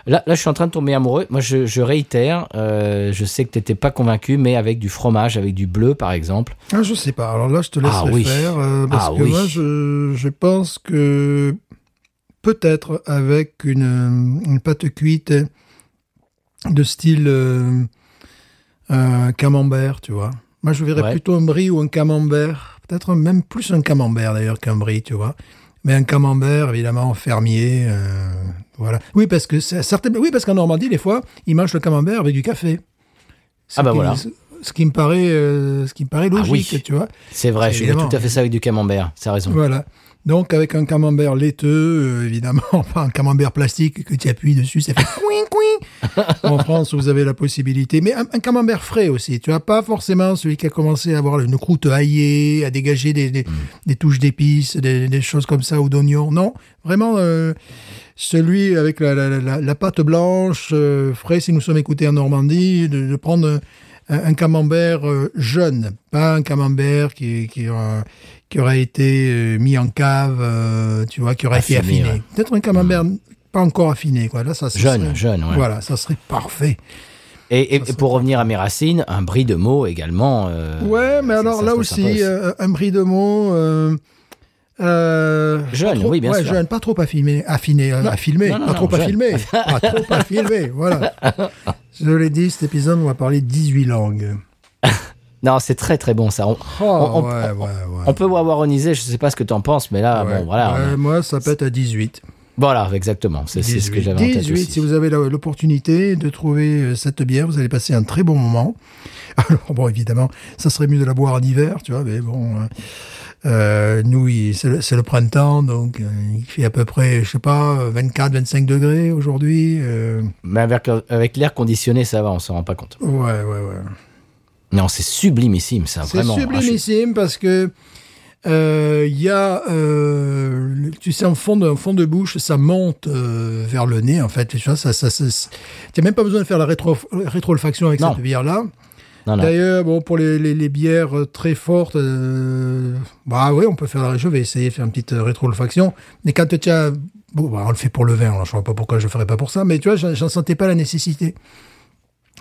Là, là, je suis en train de tomber amoureux. Moi, je, je réitère, euh, je sais que tu n'étais pas convaincu, mais avec du fromage, avec du bleu, par exemple. Ah, je sais pas. Alors là, je te laisserai Ah oui. faire. euh, parce Ah que oui. moi, je, je pense que peut-être avec une, une pâte cuite de style euh, euh, camembert, tu vois. Moi, je verrais Ouais. plutôt un brie ou un camembert. Peut-être même plus un camembert d'ailleurs qu'un brie, tu vois. Mais un camembert, évidemment, fermier, euh, voilà. Oui, parce que. Oui, parce qu'en Normandie, des fois, ils mangent le camembert avec du café. Ce Ah bah qui- voilà. Ce, qui me paraît, euh, ce qui me paraît Ah logique, oui. tu vois. C'est vrai, je fais Évidemment. tout à fait ça avec du camembert. C'est raison. Voilà. Donc, avec un camembert laiteux, euh, évidemment, [LAUGHS] pas un camembert plastique que tu appuies dessus, ça fait couing, couing. [LAUGHS] En France, vous avez la possibilité. Mais un, un camembert frais aussi. Tu vois, pas forcément celui qui a commencé à avoir une croûte haillée, à dégager des, des, des touches d'épices, des, des choses comme ça, ou d'oignons. Non, vraiment, euh, celui avec la, la, la, la pâte blanche, euh, frais, si nous sommes écoutés en Normandie, de, de prendre un, un camembert euh, jeune, pas un camembert qui, qui, euh, qui aurait été euh, mis en cave, euh, tu vois, qui aurait été Affiné, ouais. Peut-être un camembert pas encore affiné, quoi. Là, ça, ça Jeune, serait- jeune, ouais. Voilà, ça serait parfait. Et, pour revenir à mes racines, un brie de mots également. euh, ouais, mais alors ça là aussi, euh, un bris de mots, euh, Jeune, trop- oui, bien ouais, sûr. jeune, pas trop affiné, affiné, à filmer, non, non, pas trop à jeune. filmer, pas trop [LAUGHS] à filmer, voilà. Je l'ai dit, cet épisode, on va parler 18 langues. [LAUGHS] Non, c'est très très bon ça. On, Oh, On- on- ouais, ouais, ouais. on peut wawaroniser, je sais pas ce que tu en penses, mais là, Ouais. Bon, voilà. Ouais, a- moi, ça être à 18. Voilà, exactement. C'est ce que 18, j'avais en tête 18, aussi. si vous avez l'opportunité de trouver euh, cette bière, vous allez passer un très bon moment. [LAUGHS] Alors, bon, évidemment, ça serait mieux de la boire en hiver, tu vois, mais bon, euh, euh, nous, c'est le, printemps, donc euh, il fait à peu près, je sais pas, 24, 25 degrés aujourd'hui. euh, Mais avec, avec l'air conditionné, ça va, on s'en rend pas compte. ouais, ouais, ouais. Non, c'est sublimissime, ça, C'est vraiment. Ah, je- sublimissime parce que euh, il y a, euh, tu sais, en fond de, en fond de bouche, ça monte euh, vers le nez, en fait. Tu vois, ça, ça, ça, n'as même pas besoin de faire la rétro, rétro-olfaction avec Non. cette bière-là. D'ailleurs, bon, pour les, les, les bières très fortes, euh, bah oui, on peut faire. Je vais essayer de faire une petite euh, rétro-olfaction. Mais quand tu as, bon, bah, on le fait pour le vin. Alors, je vois pas pourquoi je le ferais pas pour ça. Mais tu vois, j'en sentais pas la nécessité.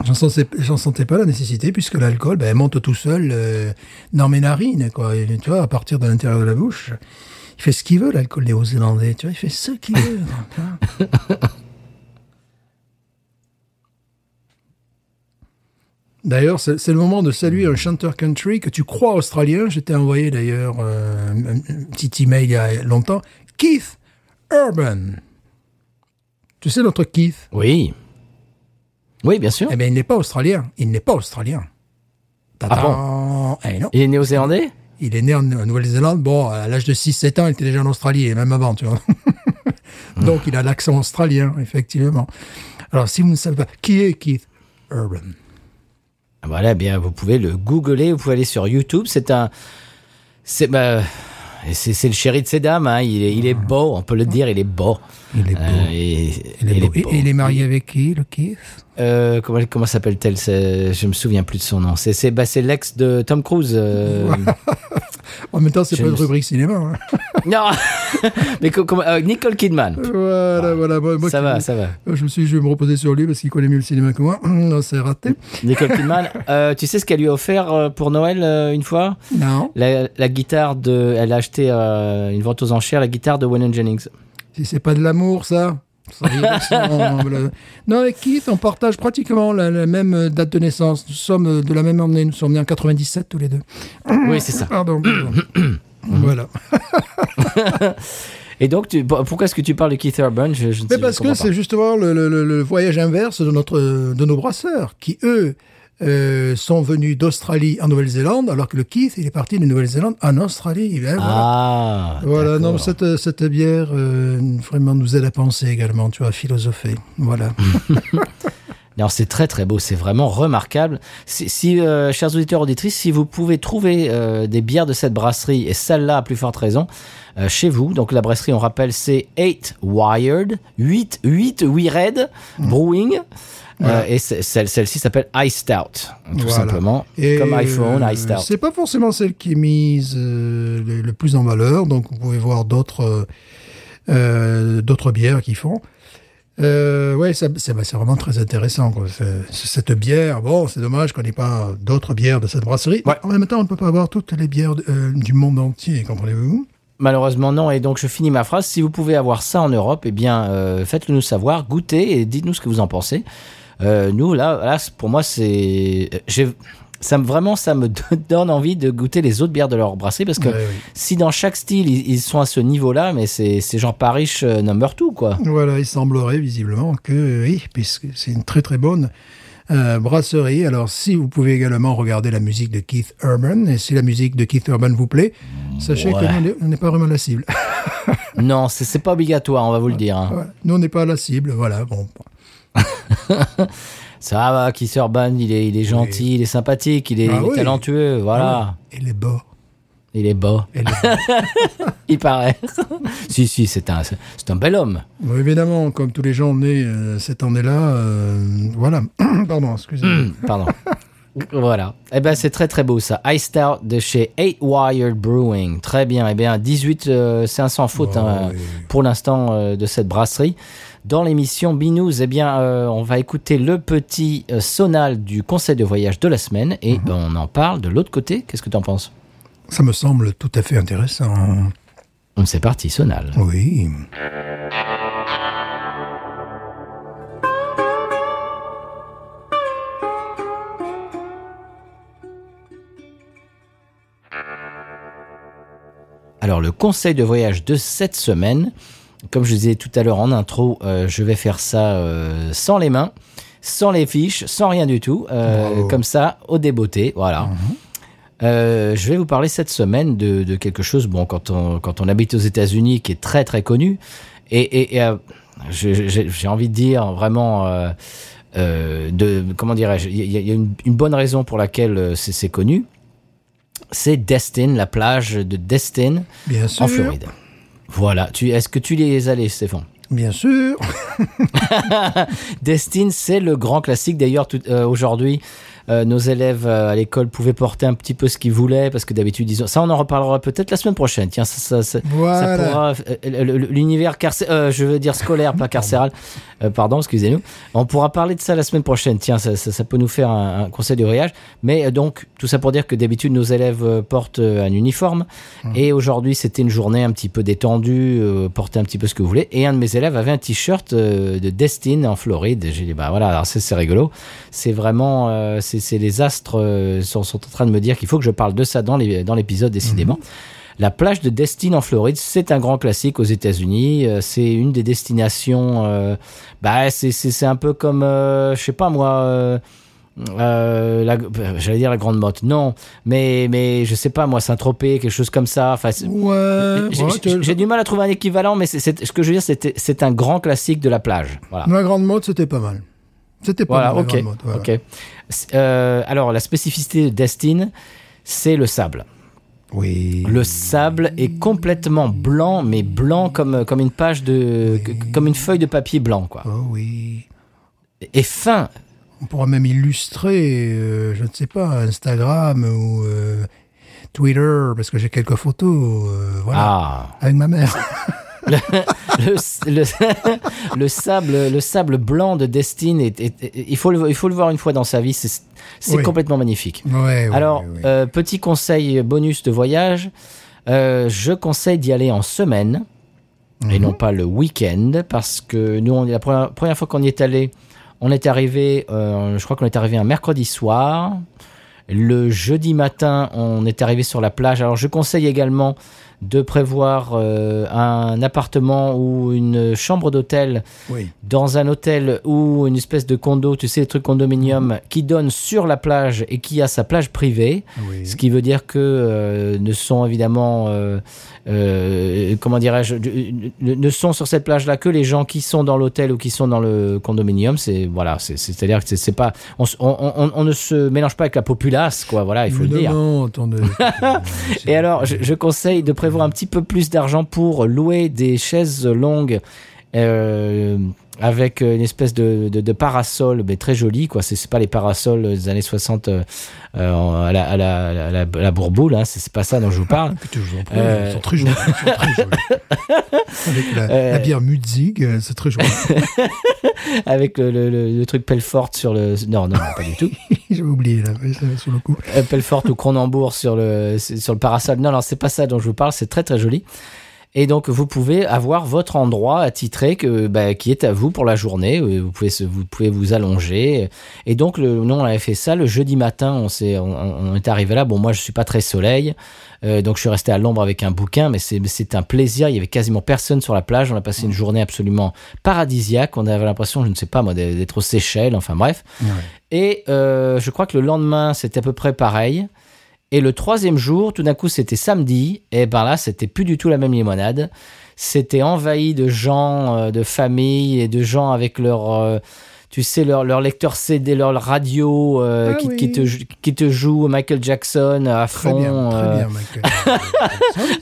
J'en sentais, pas la nécessité puisque l'alcool, ben, monte tout seul euh, dans mes narines, quoi. Et, tu vois, à partir de l'intérieur de la bouche, il fait ce qu'il veut, l'alcool néo-zélandais. Tu vois, il fait ce qu'il veut. [LAUGHS] vois. D'ailleurs, c'est le moment de saluer un chanteur country que tu crois australien. Je t'ai envoyé d'ailleurs euh, un petit email il y a longtemps. Keith Urban. Tu sais notre Keith? Oui. Oui, bien sûr. Eh bien, il n'est pas australien. Il n'est pas australien. Ah Eh non. Il est néo-zélandais? Il est né en, en Nouvelle-Zélande. Bon, à l'âge de 6-7 ans, il était déjà en Australie, et même avant, tu vois. [LAUGHS] Donc, il a l'accent australien, effectivement. Alors, si vous ne savez pas, qui est Keith Urban? Voilà, eh bien, vous pouvez le googler, vous pouvez aller sur YouTube. C'est un. C'est bah, c'est c'est le chéri de ces dames, hein. il, est, il est beau, on peut le dire, il est beau. Il est beau. Euh, et, il est il beau. est beau. Et il est marié avec qui, le Keith Euh, comment comment s'appelle-t-elle? Je me souviens plus de son nom. C'est c'est bah, l'ex de Tom Cruise. euh, [LAUGHS] En même temps, c'est pas ne une rubrique cinéma. hein. [LAUGHS] non, mais co- comment- euh, Nicole Kidman. Voilà, voilà. Moi, moi ça qui- va, ça va. Je me suis dit, je vais me reposer sur lui parce qu'il connaît mieux le cinéma que moi. [CLEARS THROAT] Non, c'est raté. Nicole Kidman. Euh, tu sais ce qu'elle lui a offert euh, pour Noël euh, une fois? Non. la, la guitare de. Elle a acheté euh, une vente aux enchères la guitare de Waylon Jennings. Si c'est pas de l'amour, ça? non, avec Keith, on partage pratiquement la, la même date de naissance. Nous sommes euh, de la même année. Nous sommes nés en 97 tous les deux. Oui, c'est ça. Pardon. [CLEARS THROAT] pardon. voilà. [LAUGHS] Et donc, tu- pourquoi est-ce que tu parles de Keith Urban je, je ne Mais parce je que c'est justement le, le- le- le voyage inverse de, notre, de nos brasseurs, qui eux euh, sont venus d'Australie en Nouvelle-Zélande, alors que le Keith, il est parti de Nouvelle-Zélande en Australie. Ben, pas. voilà. Ah. Voilà, non, cette, cette bière euh, vraiment nous aide à penser également, tu vois, à philosopher. Voilà. [LAUGHS] Non, c'est très très beau, c'est vraiment remarquable. Si, si, euh, chers auditeurs auditrices, si vous pouvez trouver euh, des bières de cette brasserie et celle-là à plus forte raison euh, chez vous, donc la brasserie, on rappelle, c'est 8 Wired, 8 8 8 Red Brewing. Et celle- celle-ci s'appelle Ice Stout, tout Voilà. simplement, Et, comme iPhone, Ice Stout. C'est pas forcément celle qui est mise le, le plus en valeur, donc vous pouvez voir d'autres d'autres bières qui font. Euh, ouais, c'est bah, c'est vraiment très intéressant. Quoi. Cette bière, bon, c'est dommage qu'on n'ait pas d'autres bières de cette brasserie. Ouais. En même temps, on ne peut pas avoir toutes les bières euh, du monde entier, comprenez-vous? Malheureusement non, et donc je finis ma phrase. Si vous pouvez avoir ça en Europe, eh bien euh, faites-le nous savoir, goûtez et dites-nous ce que vous en pensez. Euh, nous là, pour moi c'est, ça me vraiment ça me [LAUGHS] donne envie de goûter les autres bières de leur brasserie parce que Ouais, si dans chaque style ils, ils sont à ce niveau-là, mais c'est genre Paris euh, number two quoi. Voilà, il semblerait visiblement que oui, puisque c'est une très très bonne euh, brasserie. Alors, si vous pouvez également regarder la musique de Keith Urban, et si la musique de Keith Urban vous plaît, sachez Ouais. que nous, on n'est- pas vraiment la cible. [LAUGHS] non, c'est pas obligatoire, on va vous le dire. hein. Nous, on n'est pas la cible, voilà. Bon, [LAUGHS] Ça va, Keith Urban, il est il est gentil, il est sympathique, il est, Ah il est oui. talentueux, voilà. les bas. Il est beau, Et les bas. [LAUGHS] il paraît. [LAUGHS] si si, c'est un c'est un bel homme. Bon, évidemment, comme tous les gens nés euh, cette année-là, euh, voilà. [COUGHS] Pardon, excusez-moi. Pardon. [LAUGHS] voilà. Eh ben c'est très très beau ça. Ice Stout de chez 8 Wired Brewing. Très bien. Eh bien 18, euh, c'est un sans faute Oh, hein, oui. pour l'instant euh, de cette brasserie. Dans l'émission Binous, eh bien euh, on va écouter le petit euh, sonal du conseil de voyage de la semaine et ben, on en parle de l'autre côté. Qu'est-ce que tu en penses? Ça me semble tout à fait intéressant. C'est parti, Sonal. Oui. Alors, le conseil de voyage de cette semaine, comme je disais tout à l'heure en intro, euh, je vais faire ça euh, sans les mains, sans les fiches, sans rien du tout, euh, comme ça, au débeauté, voilà. Euh, je vais vous parler cette semaine de, de quelque chose, bon, quand on, quand on habite aux États-Unis, qui est très très connu, et, et, et, euh, je- j'ai envie de dire vraiment, euh, de, comment dirais-je, il y, a- il y a une, une bonne raison pour laquelle c'est connu, c'est Destin, la plage de Destin Bien sûr. en Floride. Voilà. Tu, est-ce que tu les es allé, Stéphane? Bien sûr. [LAUGHS] Destin, c'est le grand classique. D'ailleurs, tout- euh, aujourd'hui, euh, nos élèves euh, à l'école pouvaient porter un petit peu ce qu'ils voulaient parce que d'habitude, ils ont... ça, on en reparlera peut-être la semaine prochaine. Tiens, ça, ça, ça- ça Voilà. pourra. euh, L'univers carcéral, euh, je veux dire scolaire, pas [LAUGHS] carcéral. Euh, pardon, excusez-nous. On pourra parler de ça la semaine prochaine. Tiens, ça, ça, ça peut nous faire un, un conseil de voyage. Mais donc, tout ça pour dire que d'habitude, nos élèves portent un uniforme. Et aujourd'hui, c'était une journée un petit peu détendue, portez un petit peu ce que vous voulez. Et un de mes élèves avait un t-shirt de Destin en Floride. J'ai dit, bah voilà, alors c'est rigolo. C'est vraiment, c'est c'est les astres euh, sont, sont en train de me dire qu'il faut que je parle de ça dans les- dans l'épisode, décidément. La plage de Destin en Floride, c'est un grand classique aux États-Unis. Euh, c'est une des destinations. euh, bah, c'est un peu comme, euh, je sais pas moi. euh, la- j'allais dire la grande motte non mais mais je sais pas moi Saint-Tropez quelque chose comme ça enfin Ouais. j'ai- ouais, du mal à trouver un équivalent mais c'est- ce que je veux dire c'est un grand classique de la plage voilà La grande mode, c'était pas mal. C'était pas voilà mode. voilà. ok euh, alors la spécificité de Destin c'est le sable Oui. Le sable est complètement blanc, mais blanc comme, comme une page de, comme une feuille de papier blanc, quoi. Oh oui. Et fin. On pourra même illustrer, euh, je ne sais pas, Instagram ou euh, Twitter, parce que j'ai quelques photos, voilà, Ah. avec ma mère. [LAUGHS] Le, le, le sable, le sable blanc de Destin, est, est- est- il, faut le, il faut le voir une fois dans sa vie, c'est Oui. complètement magnifique. Ouais, ouais, Alors, ouais, euh, petit conseil bonus de voyage, euh, je conseille d'y aller en semaine et non pas le week-end parce que nous, on, la première, première fois qu'on y est allé, on est arrivé, euh, je crois qu'on est arrivé un mercredi soir. Le jeudi matin, on est arrivé sur la plage. Alors, je conseille également de prévoir euh, un appartement ou une chambre d'hôtel oui. dans un hôtel ou une espèce de condo, tu sais, les trucs condominium, qui donne sur la plage et qui a sa plage privée. oui. Ce qui veut dire que euh, ne sont évidemment, euh, comment dirais-je, ne sont sur cette plage-là que les gens qui sont dans l'hôtel ou qui sont dans le condominium. C'est voilà, c'est- c'est-à-dire que c'est- pas, on, s- on, on- on ne se mélange pas avec la populace, quoi. Voilà, il faut le dire. Non, attendez. [LAUGHS] Et alors, je, je conseille de prévoir un petit peu plus d'argent pour louer des chaises longues euh, avec une espèce de, de, de parasol, mais très joli, quoi. C'est pas les parasols des années 60 euh, euh, à, la, à, la, à, la, à la bourboule, hein. c'est pas ça dont je vous parle. [LAUGHS] Euh, ils sont très jolis. ils sont très jolis. Avec la, Euh, la bière Mudzig, euh, c'est très joli. [LAUGHS] avec le, le, le- le truc Pelfort sur le. Non, non, pas du tout. [LAUGHS] J'avais oublié, là, sur le coup. Euh, Pelfort ou Cronenbourg sur le, sur le parasol. Non, non, c'est pas ça dont je vous parle, c'est très très joli. Et donc, vous pouvez avoir votre endroit attitré que, bah, qui est à vous pour la journée. Euh, Vous pouvez, se- vous pouvez vous allonger. Et donc, le, nous, on avait fait ça le jeudi matin. On, s'est, on, on est arrivé là. Bon, moi, je suis pas très soleil. Euh, donc, je suis resté à l'ombre avec un bouquin. Mais c'est, c'est un plaisir. Il y avait quasiment personne sur la plage. On a passé une journée absolument paradisiaque. On avait l'impression, je ne sais pas moi, d'être aux Seychelles. Enfin, bref. Ouais. Et euh, je crois que le lendemain, c'était à peu près pareil. Et le troisième jour, tout d'un coup, c'était samedi. Et ben là, c'était plus du tout la même limonade. C'était envahi de gens, euh, de familles et de gens avec leur, euh, tu sais, leur, leur lecteur CD, leur radio euh, Ah qui, oui. qui, te, qui te joue Michael Jackson à Très fond. bien, très bien, Michael.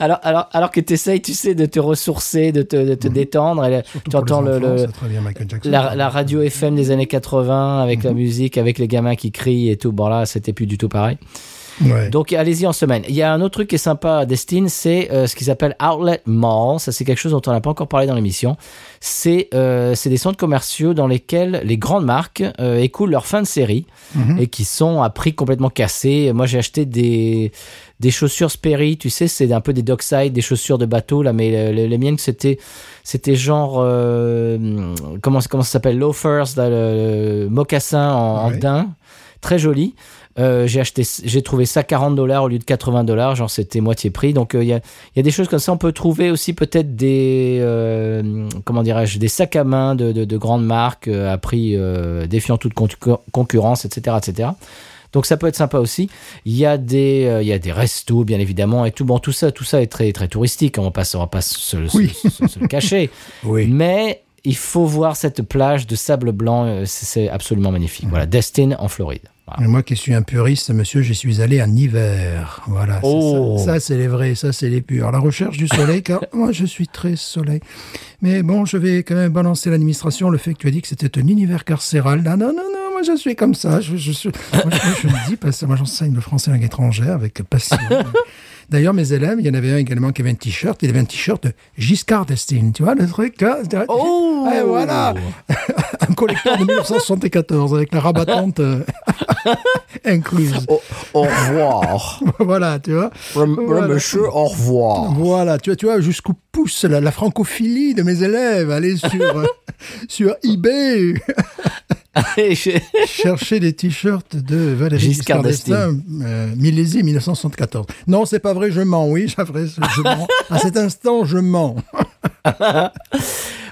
[LAUGHS] alors, alors, alors que tu essayes, tu sais, de te ressourcer, de te, de te détendre. Et, Surtout tu entends le, bien, Jackson. la, la radio FM des années 80 avec Mhm. la musique, avec les gamins qui crient et tout. Bon là, c'était plus du tout pareil. Ouais. Donc allez-y en semaine. Il y a un autre truc qui est sympa à Destin, c'est euh, ce qu'ils appellent Outlet Mall. Ça c'est quelque chose dont on n'a pas encore parlé dans l'émission. C'est euh, des centres commerciaux dans lesquels les grandes marques euh, écoulent leur fin de série Mhm. et qui sont à prix complètement cassé. Moi j'ai acheté des des chaussures Sperry, tu sais, c'est un peu des dockside, des chaussures de bateau là, mais les, les miennes c'était c'était genre comment comment ça s'appelle? Loafers, là, le, le mocassin en, en Ouais. daim, très joli. Euh, j'ai acheté, j'ai trouvé ça 40 dollars au lieu de 80 dollars, genre c'était moitié prix. Donc euh, il y, a, y a des choses comme ça. On peut trouver aussi peut-être des, euh, comment dirais-je, des sacs à main de, de, de grandes marques euh, à prix euh, défiant toute concur- concurrence, etc., etc. Donc ça peut être sympa aussi. Il y a des, euh, il y a des restos bien évidemment et tout. Bon tout ça, tout ça est très très touristique. On va pas, on va pas se, Oui. se- se le cacher. [LAUGHS] Oui. Mais il faut voir cette plage de sable blanc. C'est c'est absolument magnifique. Voilà, Destin en Floride. Voilà. Moi qui suis un puriste, monsieur, j'y suis allé en hiver. Voilà. Oh. Ça, ça c'est les vrais, ça, c'est les purs. La recherche du soleil, car [LAUGHS] moi, je suis très soleil. Mais bon, je vais quand même balancer l'administration le fait que tu as dit que c'était un univers carcéral. Non, non, non, non, moi, je suis comme ça. Je, je moi, dis, parce que moi, j'enseigne le français langue étrangère avec passion. [LAUGHS] D'ailleurs, mes élèves, il y en avait un également qui avait un t-shirt. Il avait un t-shirt de Giscard d'Estaing. Tu vois, le truc, là Oh Et voilà [LAUGHS] Un collecteur de 1974 avec la rabattante euh, [LAUGHS] incluse. Au, au revoir. [LAUGHS] voilà, tu vois. Voilà. monsieur, au revoir. Voilà, tu vois, tu vois jusqu'où pousse la, la francophilie de mes élèves. Allez sur, euh, sur eBay, [LAUGHS] chercher des t-shirts de Valérie Giscard d'Estaing, euh, millésime 1974. Non, c'est pas vrai, je mens, oui, c'est vrai, je mens. [LAUGHS] À cet instant, je mens. [LAUGHS]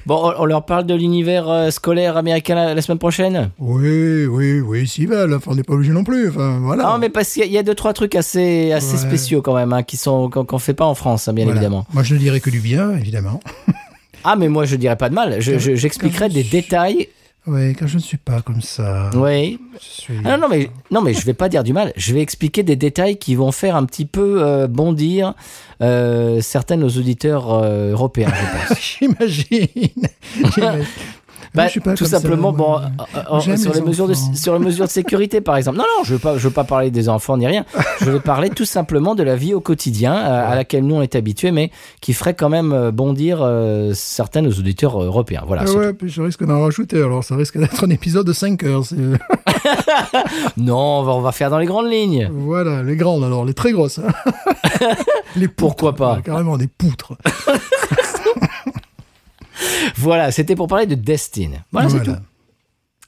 Bon, on- leur parle de l'univers euh, scolaire américain la, semaine prochaine? Oui, oui, oui, s'ils veulent, enfin, on n'est pas obligé non plus, enfin, voilà. Non, mais parce qu'il y a- deux, trois trucs assez, assez Ouais. spéciaux quand même, hein, qui sont, qu'on qu'on fait pas en France, hein, bien Voilà. évidemment. Moi, je ne dirais que du bien, évidemment. Ah, mais moi, je dirais pas de mal. Je- je- J'expliquerai des détails. Oui, car je ne suis pas comme ça. Oui. Suis... Ah, non, non, mais, non, mais je vais pas dire du mal. Je vais expliquer des détails qui vont faire un petit peu euh, bondir euh, certains de nos auditeurs euh, européens, je pense. [LAUGHS] J'imagine. Bah, je suis pas tout ça, simplement, bon, euh, euh, J'aime sur, les les mesures de, sur les mesures de sécurité, par exemple. Non, non, je veux pas, je veux pas parler des enfants ni rien. Je vais parler tout simplement de la vie au quotidien euh, à laquelle nous on est habitués, mais qui ferait quand même euh, bondir euh, certains de nos auditeurs euh, européens. Voilà. Ah ouais, puis je risque d'en rajouter, alors ça risque d'être un épisode de 5 heures. [LAUGHS] Non, on va, on va faire dans les grandes lignes. voilà, les grandes alors, les très grosses. hein. [LAUGHS] les poutres, Pourquoi pas? Carrément des poutres. [LAUGHS] Voilà, c'était pour parler de Destin. Voilà, c'est tout.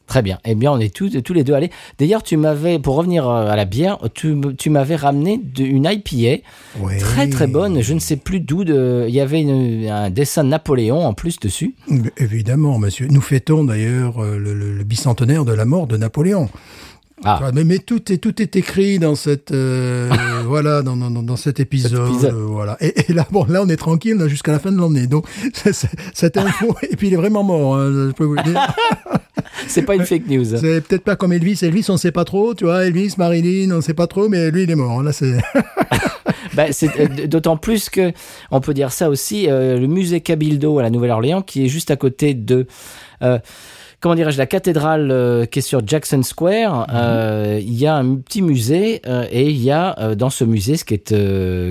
Très bien. Eh bien, on est tous, tous les deux allés. D'ailleurs, tu m'avais, pour revenir euh, à la bière, tu, tu m'avais ramené de- une IPA Ouais. très très bonne. Je ne sais plus d'où. De... Il y avait une- un dessin de Napoléon en plus dessus. Évidemment, monsieur. Nous fêtons d'ailleurs euh, le, le- le bicentenaire de la mort de Napoléon. Ah. Mais, mais tout, est, tout est écrit dans, cette, euh, [LAUGHS] voilà, dans, dans, dans- cet épisode. épisode. euh, voilà. Et, et là, bon, là, on est tranquille a jusqu'à la fin de l'année. Donc, [LAUGHS] cette info, [LAUGHS] et puis il est vraiment mort, hein, je peux vous le dire. C'est pas une fake news. C'est peut-être pas comme Elvis. Elvis, on sait pas trop, tu vois. Elvis, Marilyn, on sait pas trop, mais lui, il est mort. Là, c'est. Bah, c'est euh, d'autant plus que on peut dire ça aussi. euh, le musée Cabildo à la Nouvelle-Orléans, qui est juste à côté de. Comment dirais-je, la cathédrale euh, qui est sur Jackson Square, euh, il y a un petit musée euh, et il y a dans ce musée, ce qui est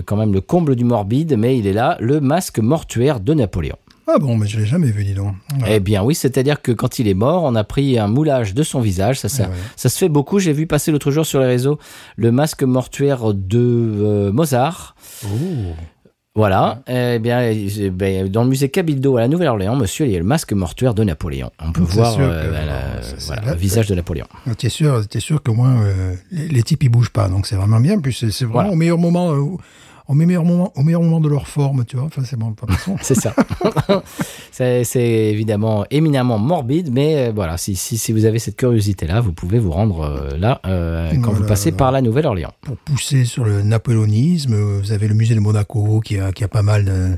quand même le comble du morbide, mais il est là, le masque mortuaire de Napoléon. Ah bon, mais je l'ai jamais vu, dis donc. Ouais. Eh bien oui, c'est-à-dire que quand il est mort, on a pris un moulage de son visage. Ça, ça, Ouais, ouais. ça se fait beaucoup. J'ai vu passer l'autre jour sur les réseaux le masque mortuaire de euh, Mozart. Oh. Voilà. Eh bien, ben, dans le musée Cabildo à la Nouvelle-Orléans, monsieur, il y a le masque mortuaire de Napoléon. On peut voir euh, ben, la- voilà, là- le visage de Napoléon. Ah, T'es sûr, t'es sûr qu'au moins euh, les, les types ils bougent pas, donc c'est vraiment bien. Puis c'est c'est vraiment Voilà. au meilleur moment, euh, au meilleur moment, au meilleur moment de leur forme, tu vois. Enfin, c'est bon. [LAUGHS] C'est ça. [LAUGHS] c'est évidemment éminemment morbide, mais euh, voilà, si, si, si vous avez cette curiosité-là, vous pouvez vous rendre euh, là euh, quand vous passez par la Nouvelle-Orléans. Pour pousser sur le napoléonisme, vous avez le musée de Monaco qui a, qui a pas mal de,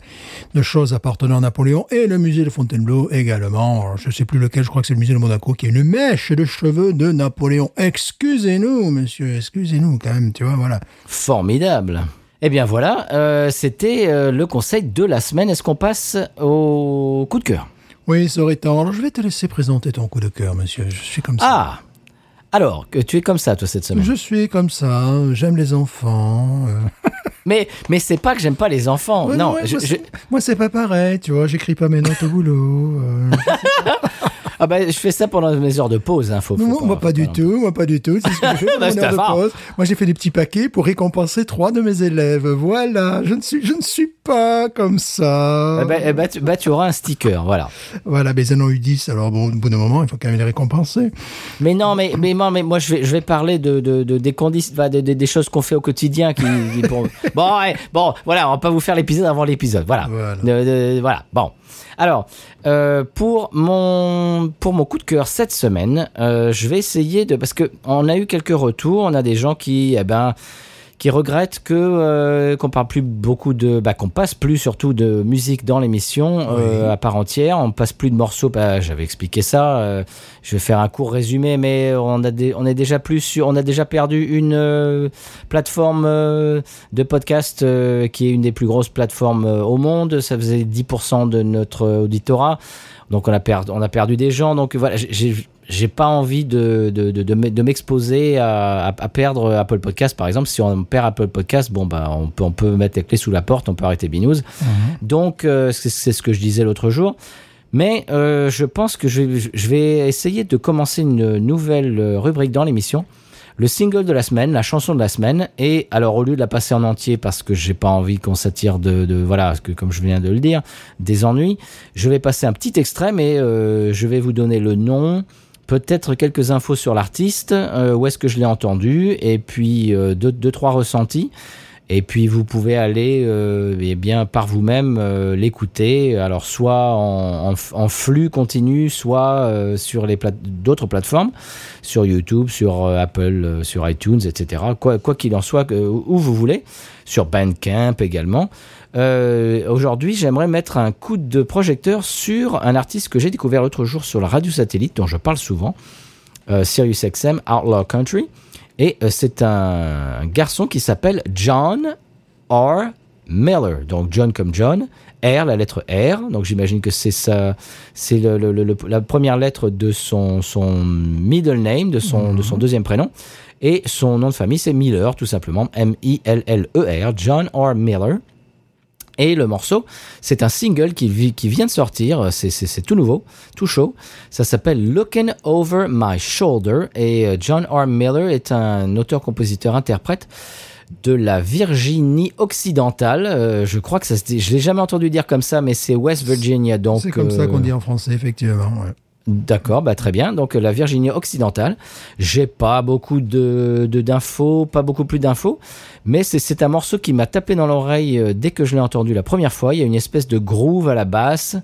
de choses appartenant à Napoléon et le musée de Fontainebleau également. Alors, je sais plus lequel, je crois que c'est le musée de Monaco qui a une mèche de cheveux de Napoléon. Excusez-nous, monsieur, excusez-nous quand même, tu vois, voilà. Formidable. Eh bien voilà, euh, c'était euh, le conseil de la semaine. Est-ce qu'on passe au coup de cœur? Oui, ça aurait temps. Alors, je vais te laisser présenter ton coup de cœur, monsieur. Je suis comme ça. Ah Alors, que tu es comme ça, toi, cette semaine? Je suis comme ça, j'aime les enfants. euh. [LAUGHS] Mais, mais c'est pas que j'aime pas les enfants. Ouais, non, ouais, je- moi, je- c'est- moi, c'est pas pareil, tu vois, j'écris pas mes notes au boulot. euh. [LAUGHS] ah bah, je fais ça pendant mes heures de pause. Hein, faut, faut Non, moi, pas du tout, moi, pas du tout. C'est ce que pendant [LAUGHS] de pause. Moi, j'ai fait des petits paquets pour récompenser trois de mes élèves. Voilà, je ne suis, je ne suis pas comme ça. Eh ben, eh ben, tu, bah, tu auras un sticker, voilà. Voilà, mais ils en ont eu 10, alors bon, au bout d'un moment, il faut quand même les récompenser. Mais non, mais, mais, moi, mais moi, je vais, je vais parler de, de, de- des conditions, de- de- des choses qu'on fait au quotidien. Qui, qui- bon, [LAUGHS] bon, ouais, bon, voilà, on va pas vous faire l'épisode avant l'épisode, voilà. Voilà. De- de- voilà, bon. Alors, euh, pour mon pour mon coup de cœur cette semaine, euh, je vais essayer de parce que on a eu quelques retours, on a des gens qui, eh ben, qui regrettent que euh, qu'on parle plus beaucoup de bah, qu'on passe plus surtout de musique dans l'émission euh, à part entière. On passe plus de morceaux. Bah, j'avais expliqué ça euh, je vais faire un court résumé mais on a des, on est déjà plus sur on a déjà perdu une euh, plateforme de podcast qui est une des plus grosses plateformes au monde. Ça faisait 10% de notre auditorat donc on a perdu on a perdu des gens. Donc voilà j'ai- j'ai pas envie de, de, de, de m'exposer à, à, à perdre Apple Podcast par exemple. Si on perd Apple Podcast bon bah on peut on peut mettre les clés sous la porte on peut arrêter Binous donc euh, c'est ce que je disais l'autre jour. Mais euh, je pense que je, vais- je vais essayer de commencer une nouvelle euh, rubrique dans l'émission. Le single de la semaine, la chanson de la semaine, et alors au lieu de la passer en entier parce que j'ai pas envie qu'on s'attire de, de voilà, que comme je viens de le dire, des ennuis, je vais passer un petit extrait, mais euh, je vais vous donner le nom, peut-être quelques infos sur l'artiste, euh, où est-ce que je l'ai entendu, et puis euh, deux, deux trois ressentis. Et puis vous pouvez aller euh, eh bien par vous-même euh, l'écouter, alors soit en, flux continu, soit euh, sur les d'autres plateformes, sur YouTube, sur euh, Apple, sur iTunes, etc. Quoi qu'il en soit, où vous voulez, sur Bandcamp également. Aujourd'hui, j'aimerais mettre un coup de projecteur sur un artiste que j'ai découvert l'autre jour sur la radio satellite, dont je parle souvent, euh, Sirius XM Outlaw Country. Et euh, c'est un garçon qui s'appelle John R. Miller. Donc John comme John, R, la lettre R. Donc j'imagine que c'est ça, c'est le, le- le- le- la première lettre de son, son middle name, de son, de son deuxième prénom. Et son nom de famille, c'est Miller, tout simplement. M-I-L-L-E-R. John R. Miller. Et le morceau, c'est un single qui, vi- qui vient de sortir, c'est- c'est tout nouveau, tout chaud. Ça s'appelle Looking Over My Shoulder et euh, John R. Miller est un auteur-compositeur-interprète de la Virginie occidentale. Euh, je crois que ça se dit, je l'ai jamais entendu dire comme ça, mais c'est West Virginia. Donc C'est comme ça euh, qu'on dit en français, effectivement. ouais. D'accord, bah très bien. Donc la Virginie occidentale. J'ai pas beaucoup de d'infos, pas beaucoup plus d'infos, mais c'est un morceau qui m'a tapé dans l'oreille euh, dès que je l'ai entendu la première fois. Il y a une espèce de groove à la basse.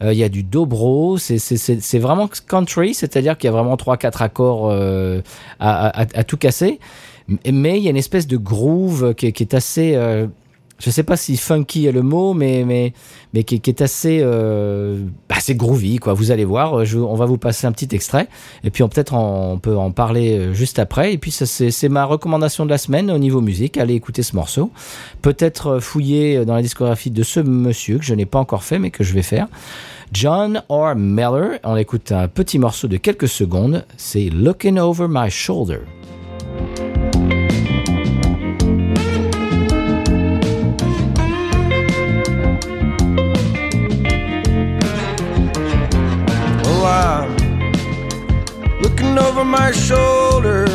Euh, il y a du dobro. C'est vraiment country, c'est-à-dire qu'il y a vraiment trois quatre accords euh, à, à, tout casser. Mais il y a une espèce de groove qui est, qui est assez euh, je sais pas si funky est le mot, mais mais mais qui, est assez euh, assez groovy quoi. Vous allez voir, on va vous passer un petit extrait et puis on peut-être on peut en parler euh, juste après. Et puis ça c'est c'est ma recommandation de la semaine au niveau musique. Allez écouter ce morceau. Peut-être euh, fouiller dans la discographie de ce monsieur que je n'ai pas encore fait mais que je vais faire. John R. Miller. On écoute un petit morceau de quelques secondes. C'est Looking Over My Shoulder. My shoulder,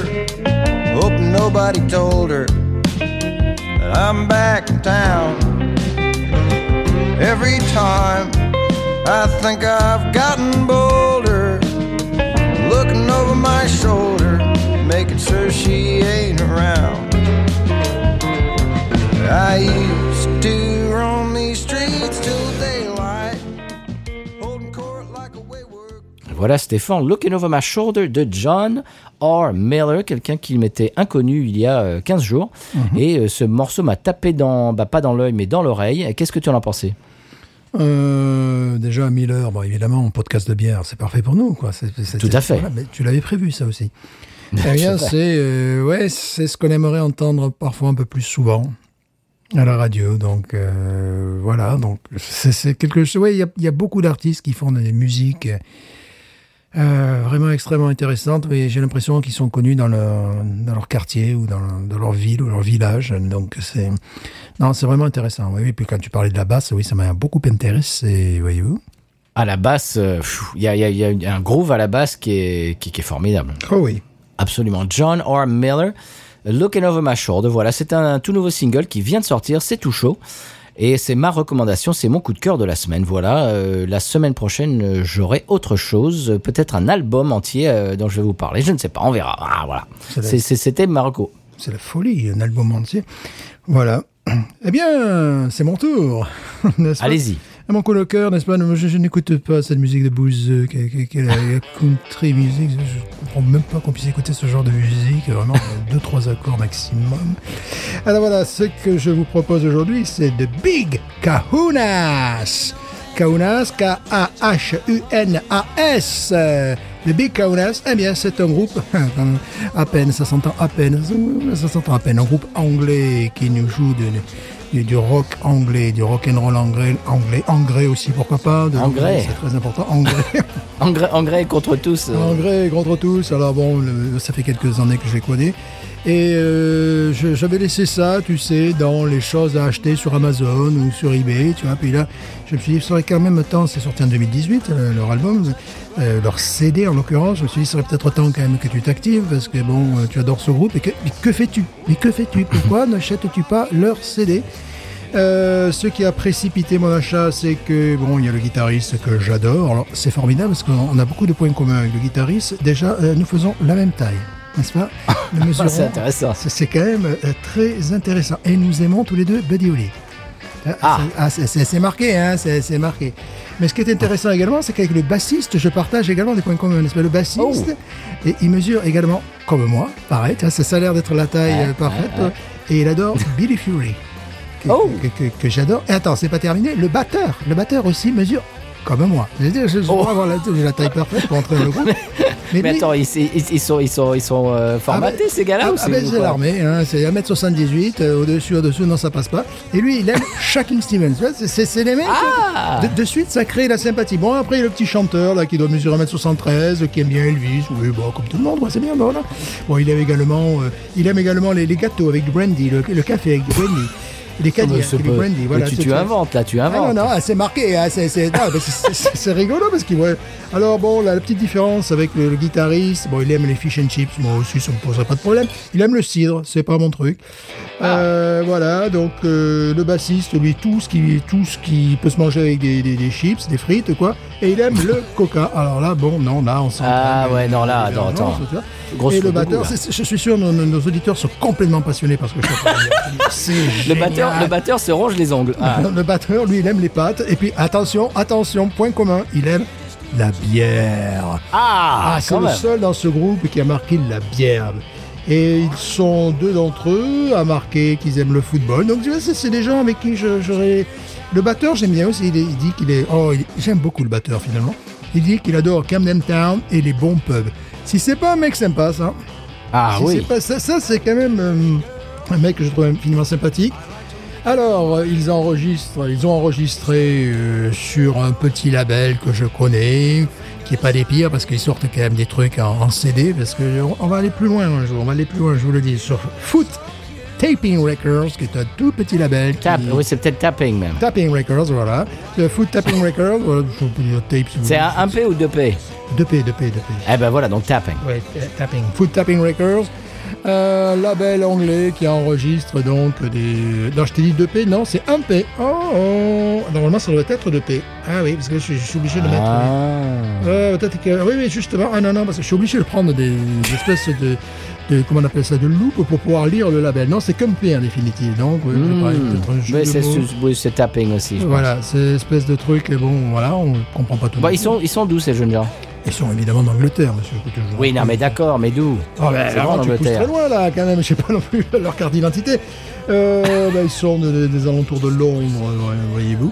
hoping nobody told her that I'm back in town. Every time I think I've Voilà Stéphane, Looking Over My Shoulder de John R. Miller, quelqu'un qui m'était inconnu il y a euh, 15 jours. Et euh, ce morceau m'a tapé dans, bah, pas dans l'œil, mais dans l'oreille. Qu'est-ce que tu en as pensé? Euh, déjà, Miller, bon, évidemment, podcast de bière, c'est parfait pour nous. Quoi. Tout à fait. voilà, mais tu l'avais prévu, ça aussi. [LAUGHS] Eh bien, C'est euh, ouais, c'est ce qu'on aimerait entendre parfois un peu plus souvent à la radio. Donc euh, voilà, donc c'est quelque chose. Ouais, il y y a beaucoup d'artistes qui font des musiques Euh, vraiment extrêmement intéressante. Et j'ai l'impression qu'ils sont connus dans leur, dans leur quartier ou dans, dans leur ville ou leur village. Donc c'est non, c'est vraiment intéressant. Oui, oui. Puis quand tu parlais de la basse, oui, ça m'a beaucoup intéressé, voyez-vous. À la basse, euh, il y, y y a un groove à la basse qui est, qui, qui est formidable. Oh oui. Absolument. John R. Miller, Looking Over My Shoulder. Voilà, c'est un, tout nouveau single qui vient de sortir, c'est tout chaud. Et c'est ma recommandation, c'est mon coup de cœur de la semaine. Voilà, euh, la semaine prochaine, euh, j'aurai autre chose, euh, peut-être un album entier euh, dont je vais vous parler. Je ne sais pas, on verra. Ah, voilà. C'était Marco. C'est la folie, un album entier. Voilà. [CLEARS THROAT] Eh bien, c'est mon tour. [LAUGHS] Allez-y. À mon colocceur, n'est-ce pas Je, n'écoute pas cette musique de la la country music. Je ne comprends même pas qu'on puisse écouter ce genre de musique. Vraiment, deux, trois accords maximum. Alors voilà, ce que je vous propose aujourd'hui, c'est de Big Kahunas. Kaunas, K-A-H-U-N-A-S. Euh, Le Big Kaunas, eh bien, c'est un groupe, [LAUGHS] à peine, ça s'entend à peine, ça s'entend à peine, un groupe anglais qui nous joue de, du, du rock anglais, du rock and roll anglais, anglais, anglais aussi, pourquoi pas. De Anglais. C'est très important, anglais. [LAUGHS] Engrais, engrais contre tous. euh, Anglais contre tous. Alors bon, le- ça fait quelques années que je les connais. Et euh, j'avais laissé ça, tu sais, dans les choses à acheter sur Amazon ou sur eBay, tu vois. Puis là, je me suis dit, ça serait quand même temps, c'est sorti en 2018, euh, leur album, euh, leur CD en l'occurrence. Je me suis dit, il serait peut-être temps quand même que tu t'actives parce que bon, euh, tu adores ce groupe. Et que, mais que fais-tu? Mais que fais-tu? Pourquoi [LAUGHS] n'achètes-tu pas leur CD ce qui a précipité mon achat, c'est que bon, il y a le guitariste que j'adore. Alors c'est formidable parce qu'on on a beaucoup de points communs avec le guitariste. Déjà, nous faisons la même taille, n'est-ce pas [LAUGHS] Ah, c'est intéressant. c'est quand même euh, très intéressant. Et nous aimons tous les deux Buddy Holly. Ah, Ah. c'est- marqué, hein, c'est marqué. Mais ce qui est intéressant également, c'est qu'avec le bassiste, je partage également des points communs. n'est-ce pas? Le bassiste, Oh. et il mesure également, comme moi, pareil, ça, ça a l'air d'être la taille euh, parfaite. Et il adore [LAUGHS] Billy Fury, que, Oh. que, que- que j'adore. Et attends, c'est pas terminé, le batteur, le batteur aussi mesure comme moi. Je je Oh. avoir la, la taille parfaite pour entrer dans le groupe. [LAUGHS] Mais attends, ils, ils- ils sont, ils sont, ils sont euh, formatés, ah ben- ces gars-là ah, ah ben, c'est l'armée, hein, c'est 1m78, euh, au-dessus, au-dessous, non, ça passe pas. Et lui, il aime [LAUGHS] Shaking Stevens. C'est- les mecs. Ah de, de suite, ça crée la sympathie. Bon, après, il y a le petit chanteur là, qui doit mesurer 1m73, qui aime bien Elvis. Oui, bon, comme tout le monde, c'est bien, bon, voilà. Bon, il aime également, euh, il aime également les, les gâteaux avec du brandy, le, le café avec du brandy. Les du pas- brandy, voilà. tu, tu inventes, là, tu ah inventes. non, non, ah, c'est marqué, hein, c'est, c'est, non, mais c'est- c'est- c'est rigolo parce qu'il voit. Alors bon, là, la petite différence avec le, le guitariste, bon, il aime les fish and chips, moi aussi, ça me poserait pas de problème. Il aime le cidre, c'est pas mon truc. Euh, voilà, donc euh, le bassiste, lui, tout ce qui, tout ce qui peut se manger avec des, des, des chips, des frites, quoi. Et il aime le [LAUGHS] coca. Alors là, bon, non, là, on s'en. Ah ouais, non, là, attends, attends. Grosse Et le batteur, goût, je suis sûr, nos, auditeurs sont complètement passionnés parce que je. [LAUGHS] C'est Le batteur, génial. le batteur se ronge les ongles. Ah. [LAUGHS] Le batteur, lui, il aime les pâtes. Et puis, attention, attention, point commun, il aime la bière. Ah, Ah, c'est le même. seul dans ce groupe qui a marqué la bière. Et ils sont deux d'entre eux à marquer qu'ils aiment le football. Donc, tu vois, c'est des gens avec qui j'aurais... Le batteur, j'aime bien aussi. Il, est- il dit qu'il est... Oh, il- j'aime beaucoup le batteur, finalement. Il dit qu'il adore Camden Town et les bons pubs. Si c'est pas un mec sympa, ça... Ah Si oui. c'est pas ça, ça c'est quand même euh, un mec que je trouve infiniment sympathique. Alors, euh, ils enregistrent, ils ont enregistré euh, sur un petit label que je connais, qui est pas des pires parce qu'ils sortent quand même des trucs en, en CD, parce que on, va aller plus loin un jour, on va aller plus loin, je vous le dis, sur Foot Taping Records, qui est un tout petit label. qui- Tap, oui, c'est peut-être tapping même. Tapping Records, voilà. Le Foot Tapping Records, voilà, tape si C'est un, un P ou deux P? 2P, 2P, 2P. Eh ben voilà, donc tapping. Ouais, t- tapping. Foot Tapping Records. Un label anglais qui enregistre donc des. Non, je t'ai dit 2P, non, c'est 1P. Oh, oh. Normalement, ça doit être 2P. Ah oui, parce que je, je suis obligé de mettre. Ah. Euh, peut-être que. Oui, oui, justement. Ah non, non, parce que je suis obligé de prendre des, des espèces de, de. Comment on appelle ça De loupe pour pouvoir lire le label. Non, c'est qu'un P en définitive. Donc, oui, Hmm. c'est oui, tapping aussi. je Voilà, c'est espèce de truc, bon, voilà, on comprend pas tout. Bon, ils sont, ils sont d'où ces jeunes gens? Ils sont évidemment d'Angleterre, monsieur. Oui, non, mais d'accord, mais d'où Ah ben, loin tu pousses très loin là, quand même. Je sais pas non plus [LAUGHS] leur carte d'identité. Euh, ben, ils sont de- de- des alentours de Londres, ouais, voyez-vous,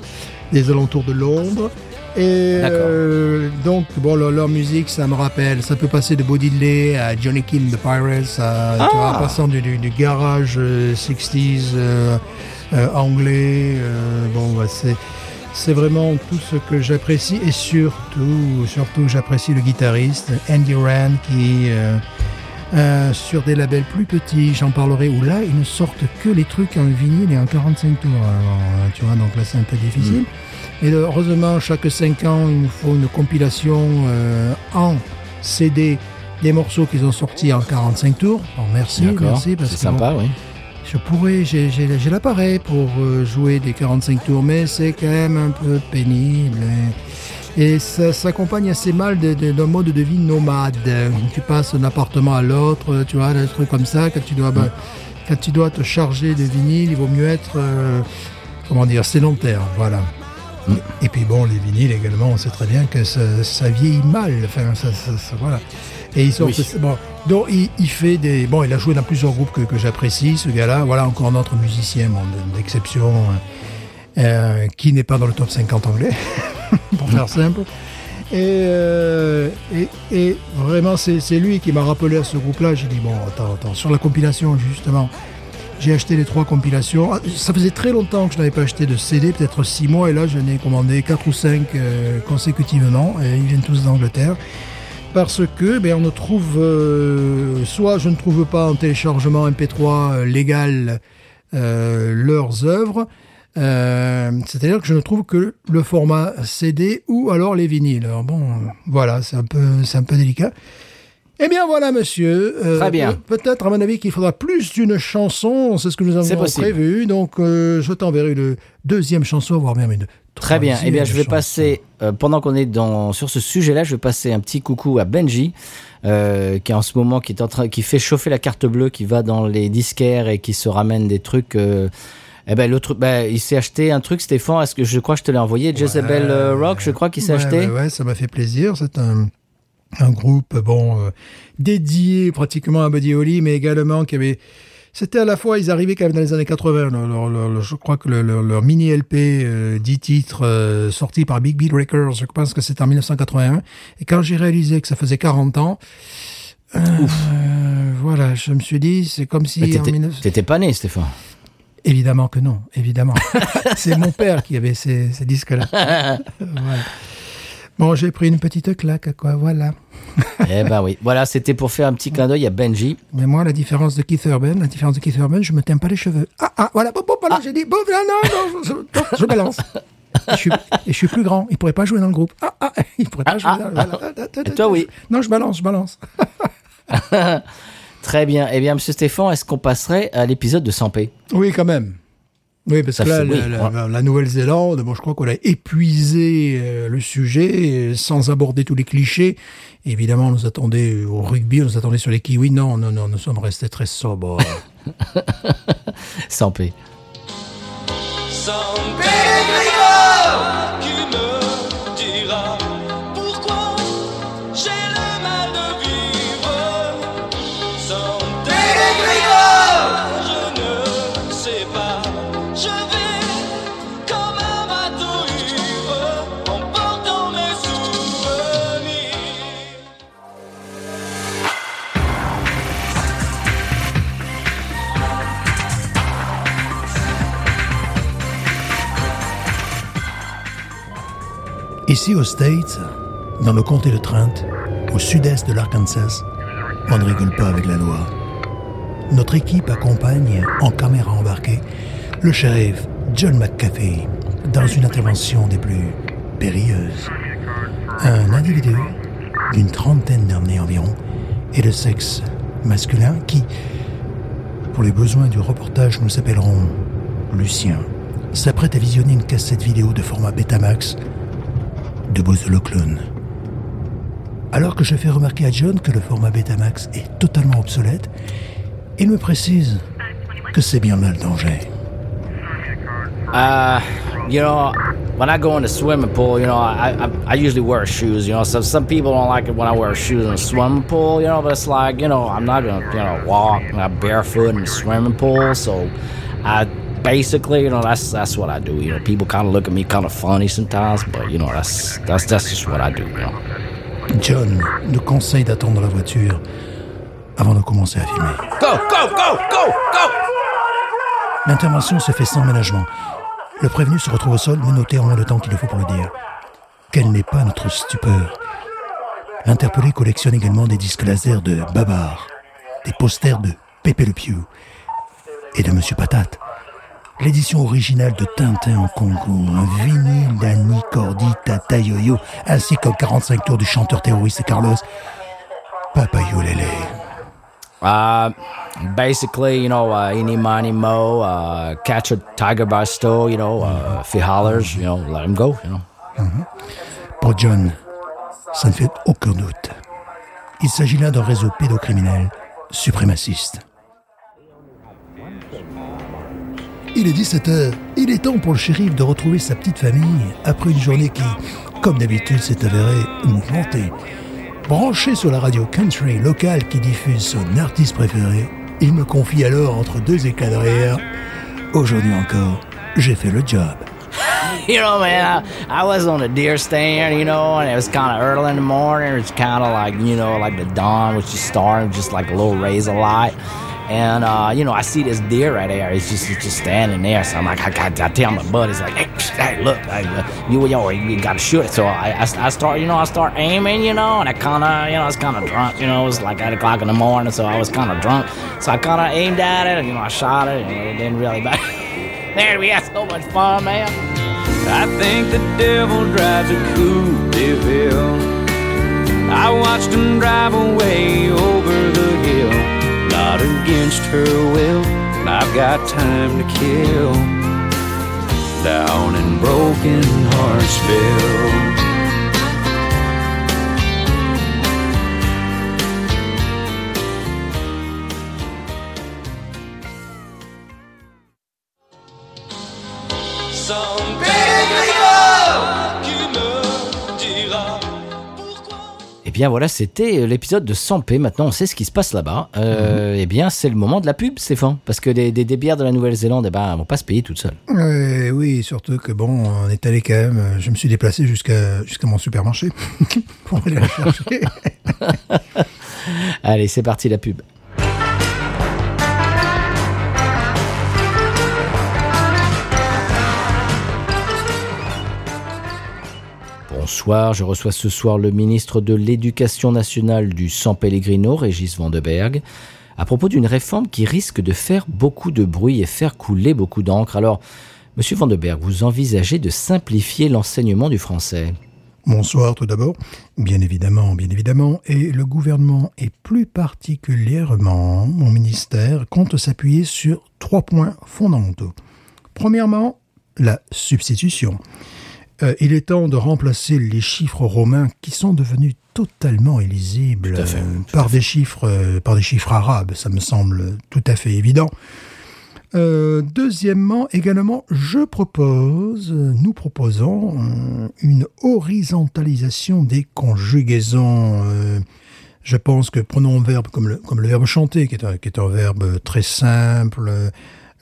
des alentours de Londres. Et euh, donc, bon, leur, leur musique, ça me rappelle, ça peut passer de Bo Diddley à Johnny Kim the Pirates, à, tu vois, Ah. passant du, du- du garage euh, 60s euh, euh, anglais. euh, bon, bah, c'est c'est vraiment tout ce que j'apprécie et surtout, surtout, j'apprécie le guitariste Andy Rand qui, euh, euh, sur des labels plus petits, j'en parlerai, où là, ils ne sortent que les trucs en vinyle et en 45 tours. Alors, euh, tu vois, donc là, c'est un peu difficile. Et euh, heureusement, chaque 5 ans, il nous faut une compilation euh, en CD des morceaux qu'ils ont sortis en 45 tours. Bon, merci, merci. parce C'est bon, sympa, oui. Je pourrais, j'ai, l'appareil pour euh, jouer des 45 tours, mais c'est quand même un peu pénible. Et, ça s'accompagne assez mal d'un mode de vie nomade. Tu passes d'un appartement à l'autre, tu vois, des trucs comme ça. Quand tu dois, bah, quand tu dois te charger de vinyle, il vaut mieux être, euh, comment dire, sédentaire. Voilà. Et puis bon, les vinyles également, on sait très bien que ça, ça vieillit mal. Enfin, ça, ça- ça- voilà. Et ils sortent. Oui. Bon, donc il, il fait des. Bon, il a joué dans plusieurs groupes que, que j'apprécie, ce gars-là. Voilà, encore un autre musicien bon, de- d'exception euh, qui n'est pas dans le top 50 anglais, [LAUGHS] pour faire simple. Et, euh, et, et vraiment, c'est c'est lui qui m'a rappelé à ce groupe-là. J'ai dit, bon, attends, attends, sur la compilation, justement, j'ai acheté les trois compilations. Ah, Ça faisait très longtemps que je n'avais pas acheté de CD, peut-être six mois, et là, j'en ai commandé quatre ou cinq euh, consécutivement, et ils viennent tous d'Angleterre. Parce que, ben, on ne trouve, euh, soit je ne trouve pas en téléchargement MP3 euh, légal euh, leurs œuvres, euh, c'est-à-dire que je ne trouve que le format CD ou alors les vinyles. Alors bon, voilà, c'est un peu, c'est un peu délicat. Eh bien voilà, monsieur. Euh, Très bien. pe- Peut-être, à mon avis, qu'il faudra plus d'une chanson. C'est ce que nous avons prévu. Donc, euh, je t'enverrai une deuxième chanson, voire même une Très bien. Eh bien, je vais passer, euh, pendant qu'on est dans, sur ce sujet-là, je vais passer un petit coucou à Benji, euh, qui est en ce moment, qui est en train, qui fait chauffer la carte bleue, qui va dans les disquaires et qui se ramène des trucs. euh, eh ben, l'autre, ben, il s'est acheté un truc, Stéphane. Est-ce que je crois que je te l'ai envoyé? Jezebel euh, Rock, je crois qu'il s'est Ouais, acheté. Ouais, ouais, ça m'a fait plaisir. C'est un, un groupe bon dédié pratiquement à Buddy Holly, mais également qui avait. C'était à la fois, ils arrivaient quand même dans les années 80. leur- leur- leur- leur- je crois que le- leur, mini LP, euh, 10 titres, euh, sorti par Big Beat Records, je pense que c'était en 1981. Et quand j'ai réalisé que ça faisait 40 ans, euh, voilà, je me suis dit, c'est comme si t'étais, 19... t'étais pas né, Stéphane. Évidemment que non, évidemment. [LAUGHS] c'est mon père qui avait ces, ces disques-là. [LAUGHS] Bon, j'ai pris une petite claque, quoi, voilà. [LAUGHS] eh ben oui. Voilà, c'était pour faire un petit clin d'œil à Benji. Mais moi, la différence de Keith Urban, la différence de Keith Urban, je me teins pas les cheveux. Ah, ah, voilà, bon, bon, voilà, j'ai dit, bon, non, non, non, je, je- je balance. Et je, suis, et je suis plus grand, il pourrait pas jouer dans le groupe. Ah, ah, [LAUGHS] il pourrait pas jouer ah, dans le voilà. Et toi, oui. Non, je balance, je balance. [LAUGHS] Très bien. Eh bien, monsieur Stéphane, est-ce qu'on passerait à l'épisode de 100p Oui, quand même. Oui, parce Ça que là, la, la- ouais. la Nouvelle-Zélande, bon, je crois qu'on a épuisé euh, le sujet euh, sans aborder tous les clichés. Évidemment, on nous attendait au rugby, on nous attendait sur les kiwis. Non, non, non, nous sommes restés très sobres. 100p. [LAUGHS] Sans pégrillard Ici aux States, dans le comté de Trent, au sud-est de l'Arkansas, on ne rigole pas avec la loi. Notre équipe accompagne, en caméra embarquée, le shérif John McCaffey dans une intervention des plus périlleuses. Un individu d'une trentaine d'années environ et de sexe masculin qui, pour les besoins du reportage, nous appellerons Lucien, s'apprête à visionner une cassette vidéo de format Betamax de Buzz le clone. Alors que je fais remarquer à John que le format Betamax est totalement obsolète, il me précise que c'est bien là danger. Uh, you know, when I go in the swimming pool, you know, I, I I usually wear shoes. You know, so some people don't like it when I wear shoes in the swimming pool. You know, but it's like you know, I'm not gonna you know walk uh, barefoot in the swimming pool. So, I basically, you know, that's that's what I do. You know, people kind of look at me kind of funny sometimes, but you know, that's that's that's just what I do. You know. John nous conseille d'attendre la voiture avant de commencer à filmer. Go, go, go, go, go. L'intervention se fait sans ménagement. Le prévenu se retrouve au sol, menotté en moins de temps qu'il ne faut pour le dire. Quelle n'est pas notre stupeur? L'interpellé collectionne également des disques laser de Babar, des posters de Pépé Le Pew et de Monsieur Patate, l'édition originale de Tintin en Congo, un vinyle d'Annie Cordy Tata Yo-Yo, ainsi que 45 tours du chanteur terroriste Carlos Papayolele. Uh, basically, you know, uh, mo, uh, catch a tiger by store, you know, uh, if he hollers, you know, let him go, you know. Pour John, ça ne fait aucun doute. Il s'agit là d'un réseau pédocriminel suprémaciste. Il est 17h. Il est temps pour le shérif de retrouver sa petite famille après une journée qui, comme d'habitude, s'est avérée mouvementée. Branché sur la radio country locale qui diffuse son artiste préféré, il me confie alors entre deux éclats de rire. Aujourd'hui encore, j'ai fait le job. [LAUGHS] You know, man, I, was on a deer stand, you know, and it was kind of early in the morning. It's kind of like, you know, like the dawn was just starting, just like a little rays of light. And, uh, you know, I see this deer right there. He's just, he's just standing there. So I'm like, I got, I tell my buddies, like, hey, hey look, hey, uh, you, you, you got to shoot it. So I, I, I start, you know, I start aiming, you know, and I kind of, you know, I was kind of drunk, you know, it was like 8 o'clock in the morning, so I was kind of drunk. So I kind of aimed at it, and, you know, I shot it, and it didn't really matter. [LAUGHS] there, we had so much fun, man. I think the devil drives a coupe de ville. I watched him drive away over against her will. And I've got time to kill down in Broken Heartsville. Eh bien voilà, c'était l'épisode de Sampé. Maintenant, on sait ce qui se passe là-bas. Euh, Eh bien, c'est le moment de la pub, Stéphane. Parce que des, des, des bières de la Nouvelle-Zélande, eh ben, elles vont pas se payer toutes seules. Euh, oui, surtout que bon, on est allé quand même. euh, Je me suis déplacé jusqu'à jusqu'à mon supermarché [LAUGHS] pour aller la chercher. [LAUGHS] Allez, c'est parti la pub. Bonsoir, je reçois ce soir le ministre de l'Éducation nationale du San Pellegrino, Régis Vandenberg, à propos d'une réforme qui risque de faire beaucoup de bruit et faire couler beaucoup d'encre. Alors, Monsieur Vandenberg, vous envisagez de simplifier l'enseignement du français? Bonsoir tout d'abord. Bien évidemment, bien évidemment. Et le gouvernement, et plus particulièrement mon ministère, compte s'appuyer sur trois points fondamentaux. Premièrement, la substitution. Euh, il est temps de remplacer les chiffres romains qui sont devenus totalement illisibles Tout à fait, euh, par des chiffres euh, par des chiffres arabes. Ça me semble tout à fait évident. Deuxièmement, également, je propose, nous proposons une horizontalisation des conjugaisons. Je pense que prenons un verbe comme le, comme le verbe chanter, qui est un, qui est un verbe très simple.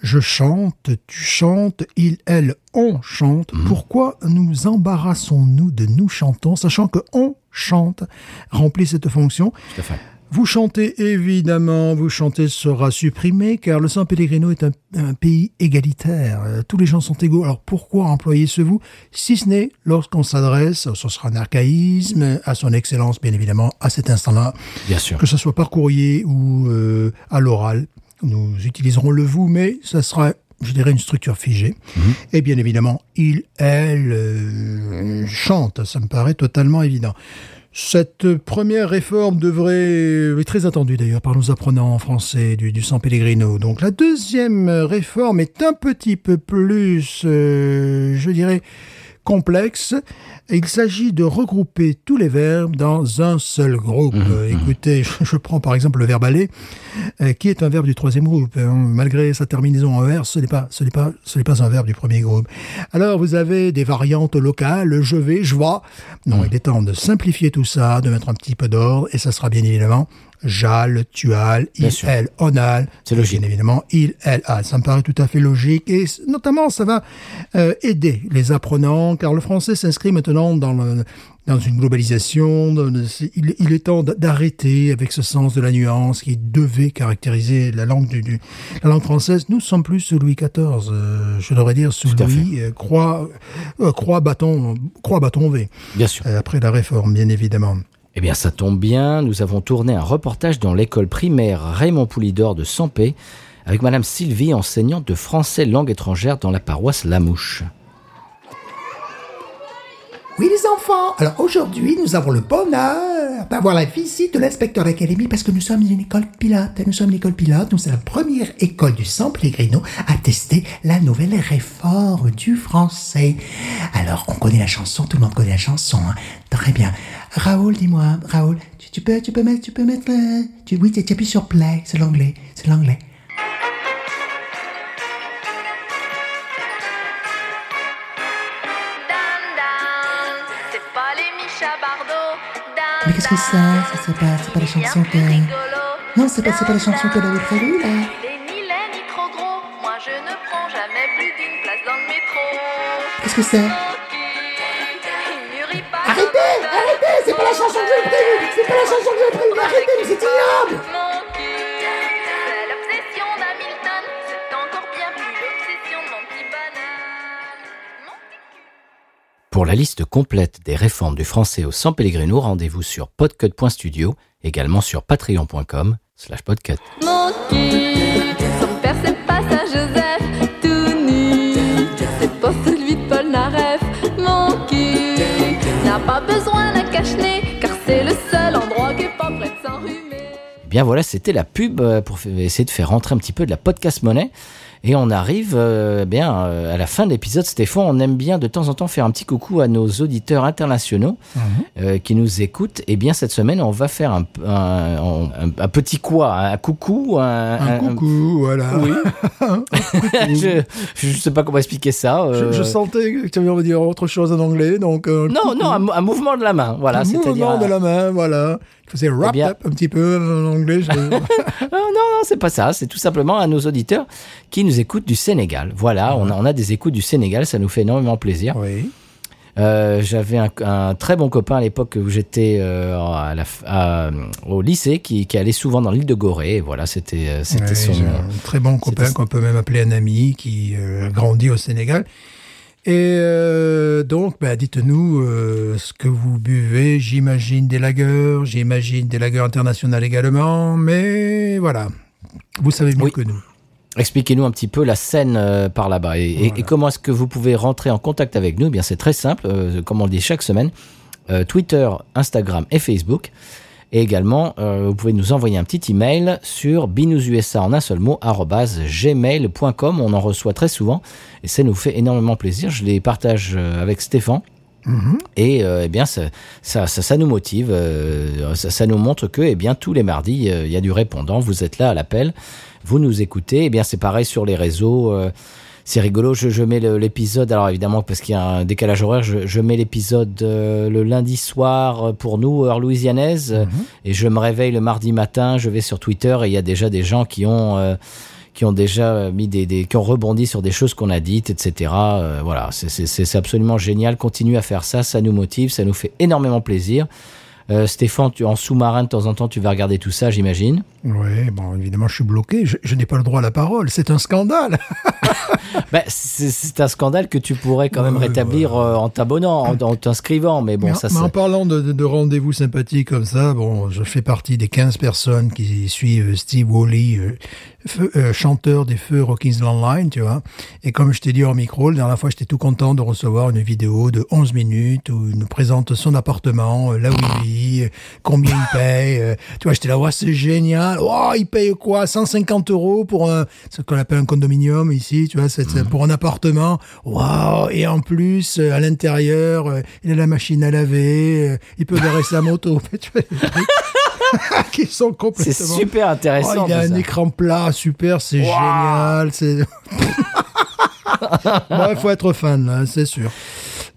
Je chante, tu chantes, il, elle, on chante. Pourquoi nous embarrassons-nous de nous chantons, sachant que on chante remplit cette fonction? Tout à fait. vous chantez, évidemment, vous chantez sera supprimé, car le San Pellegrino est un, un pays égalitaire. Euh, Tous les gens sont égaux. Alors pourquoi employer ce vous Si ce n'est lorsqu'on s'adresse, ce sera un archaïsme, à son excellence, bien évidemment, à cet instant-là, Bien sûr. que ce soit par courrier ou euh, à l'oral? Nous utiliserons le vous, mais ça sera, je dirais, une structure figée. Et bien évidemment, il, elle euh, chante. Ça me paraît totalement évident. Cette première réforme devrait, est très attendue d'ailleurs par nos apprenants en français du, du San Pellegrino. Donc la deuxième réforme est un petit peu plus, euh, je dirais, complexe. Il s'agit de regrouper tous les verbes dans un seul groupe. Euh, écoutez, [LAUGHS] je, prends par exemple le verbe aller, euh, qui est un verbe du troisième groupe. hein. Malgré sa terminaison en er, ce n'est pas, ce n'est pas, ce n'est pas un verbe du premier groupe. Alors vous avez des variantes locales, je vais, je vois. Non, il est temps de simplifier tout ça, de mettre un petit peu d'ordre, et ça sera bien évidemment Jal, Tual, Il. Elle, Onal. C'est logique. Bien évidemment, Il, Elle, Al. Ça me paraît tout à fait logique et notamment ça va euh, aider les apprenants car le français s'inscrit maintenant dans le dans une globalisation, il, il est temps d'arrêter avec ce sens de la nuance qui devait caractériser la langue du, du- la langue française. Nous sommes plus sous Louis XIV, euh, je devrais dire sous Louis euh, croix euh, croix bâton croix bâton V Bien sûr. après la réforme bien évidemment. Eh bien, ça tombe bien. Nous avons tourné un reportage dans l'école primaire Raymond Poulidor de Sampé avec Madame Sylvie, enseignante de français langue étrangère dans la paroisse Lamouche. Oui, les enfants. Alors aujourd'hui, nous avons le bonheur d'avoir la visite de l'inspecteur d'académie parce que nous sommes une école pilote. Nous sommes l'école pilote. Nous sommes la première école du San Pellegrino à tester la nouvelle réforme du français. Alors, on connaît la chanson. Tout le monde connaît la chanson. hein. Très bien. Raoul, dis-moi, Raoul, tu, peux, tu peux mettre, tu peux mettre, le- tu, oui, tu appuies sur play. C'est l'anglais. C'est l'anglais. Qu'est-ce que c'est? Ça, c'est pas, c'est pas la chanson que. Non, c'est pas, c'est pas la chanson qu'elle avait prévue là. Qu'est-ce que c'est? Arrêtez, arrêtez, c'est pas la chanson que j'ai prévue, c'est pas la chanson que j'ai prévue, arrêtez, mais c'est ignoble Pour la liste complète des réformes du français au San Pellegrino, rendez-vous sur podcut.studio, également sur patreon.com slash podcut. Monkey, son père c'est pas Saint-Joseph, tout nu. C'est pas celui de Paul Naref. Monkey n'a pas besoin d'un cache-nez, car c'est le seul endroit qui est pas prêt de s'enrhumer. Bien voilà, c'était la pub euh, pour essayer de faire rentrer un petit peu de la podcast monnaie. Et on arrive euh, bien euh, à la fin de l'épisode. Stéphane, on aime bien de temps en temps faire un petit coucou à nos auditeurs internationaux euh, qui nous écoutent. Et bien cette semaine, on va faire un, un, un- un petit quoi Un coucou un, coucou, voilà. Oui. [LAUGHS] [LAUGHS] je je sais pas comment expliquer ça. Je, euh, je sentais que tu avais envie de dire autre chose en anglais, donc. Non, coucou. non, un, mou- un mouvement de la main. Voilà, Un mouvement de la main, voilà. Wrap Eh bien- up un petit peu en anglais. je- [LAUGHS] [LAUGHS] Non, non, c'est pas ça. C'est tout simplement à nos auditeurs qui nous écoutent du Sénégal. Voilà, on, a, on a des écoutes du Sénégal, ça nous fait énormément plaisir. oui. Euh, J'avais un, un très bon copain à l'époque où j'étais euh, à- au lycée qui, qui allait souvent dans l'île de Gorée. Et voilà, c'était euh, Ouais, son. un très bon copain qu'on peut même appeler un ami qui euh, a grandi au Sénégal. Et euh, donc, bah, dites-nous euh, ce que vous buvez. J'imagine des lagers, j'imagine des lagers internationales également, mais voilà, vous savez mieux Oui. que nous. Expliquez-nous un petit peu la scène euh, par là-bas et, et- Voilà. et comment est-ce que vous pouvez rentrer en contact avec nous? Eh bien, c'est très simple, comme on le dit chaque semaine. Twitter, Instagram et Facebook. Et également, euh, vous pouvez nous envoyer un petit email sur binoususa en un seul mot, gmail.com. On en reçoit très souvent et ça nous fait énormément plaisir. Je les partage euh, avec Stéphane. Et euh, eh bien, ça, ça, ça, ça nous motive, euh, ça, nous montre que eh bien, tous les mardis, euh, il y a du répondant. Vous êtes là à l'appel, vous nous écoutez. Eh bien, c'est pareil sur les réseaux. C'est rigolo, je, je mets l'épisode, alors évidemment parce qu'il y a un décalage horaire, je, je mets l'épisode euh, le lundi soir euh, pour nous, heure louisianaise, euh, et je me réveille le mardi matin, je vais sur Twitter et il y a déjà des gens qui ont... euh, qui ont déjà mis des, des qui ont rebondi sur des choses qu'on a dites, etc. Euh, voilà, c'est- absolument génial. Continuez à faire ça, ça nous motive, ça nous fait énormément plaisir. Euh, Stéphane, tu en sous-marin de temps en temps, tu vas regarder tout ça, j'imagine. Oui, bon, évidemment, je suis bloqué. Je, je n'ai pas le droit à la parole. C'est un scandale. [LAUGHS] Bah, c'est un scandale que tu pourrais quand même rétablir euh, en t'abonnant, en, en t'inscrivant, mais bon, mais, ça mais en parlant de, de- de rendez-vous sympathiques comme ça, bon, je fais partie des 15 personnes qui suivent Steve Woolley, euh, chanteur des Feux Rockisland Line, tu vois. Et comme je t'ai dit en micro, la dernière fois, j'étais tout content de recevoir une vidéo de 11 minutes où il nous présente son appartement, là où il vit, combien il paye. euh, tu vois, j'étais là, ouais, c'est génial. Oh, il paye quoi? 150 euros pour un, ce qu'on appelle un condominium ici, tu vois, c'est c'est pour un appartement. Waouh Et en plus, euh, à l'intérieur, euh, il a la machine à laver, il peut garer sa moto. [LAUGHS] [LAUGHS] Qui sont C'est complètement... super Oh, intéressant. il a tout un ça. écran plat, super, c'est génial. C'est... [LAUGHS] Il faut être fan, là, c'est sûr.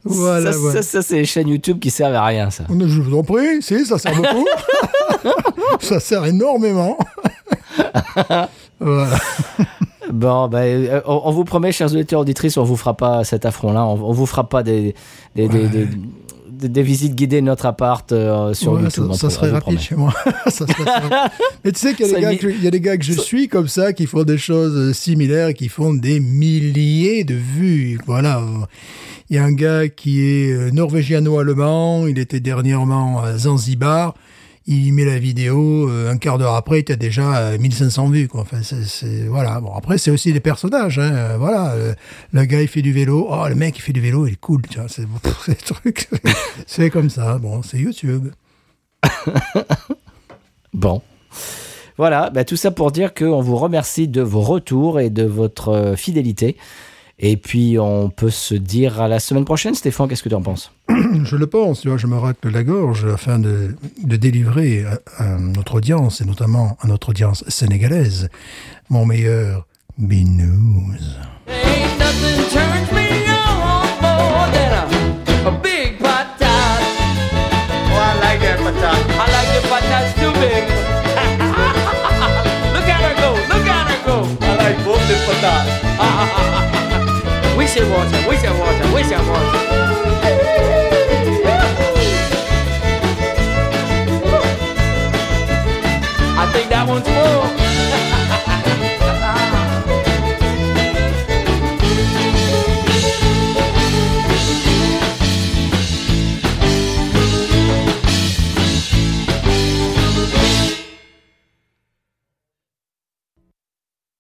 Voilà, ça, ça, ça, c'est les chaînes YouTube qui servent à rien, ça. Je vous en prie, si, ça sert beaucoup. [LAUGHS] [LAUGHS] ça sert énormément. [LAUGHS] voilà. Bon, ben, euh, on, on vous promet, chers auditeurs auditrices, on vous fera pas cet affront-là. On, on vous fera pas des, des, des, des- des- des visites guidées de notre appart euh, sur Ouais, YouTube. ça, serait rapide chez moi. [LAUGHS] Ça serait ça. [LAUGHS] Mais tu sais qu'il y, a Ça des gars lit- que- il y a des gars que je suis comme ça qui font des choses euh, similaires et qui font des milliers de vues. Voilà. Il y a un gars qui est euh, norvégiano-allemand. Il était dernièrement à Zanzibar. Il met la vidéo, euh, un quart d'heure après, il a déjà euh, 1500 vues. Quoi. Enfin, c'est, voilà. Bon, après, c'est aussi des personnages. Hein. Euh, Voilà. Euh, le gars, il fait du vélo. Oh, le mec, il fait du vélo, il est cool. Tu [LAUGHS] c'est, des trucs. [LAUGHS] c'est comme ça. Bon, c'est YouTube. [LAUGHS] Bon. Voilà, bah, tout ça pour dire qu'on vous remercie de vos retours et de votre euh, fidélité. Et puis, on peut se dire à la semaine prochaine. Stéphane, qu'est-ce que tu en penses? [CLEARS THROAT] Je le pense, tu vois, je me racle la gorge afin de, de délivrer à, à notre audience, et notamment à notre audience sénégalaise, mon meilleur binous. Ain't nothing turns me on more than a, a big patat. Oh, I like that patat. I like the patats too big. [LAUGHS] look at her go, look at her go. I like both the. [LAUGHS] Wish it water, wish it water, it water. I think that one's full.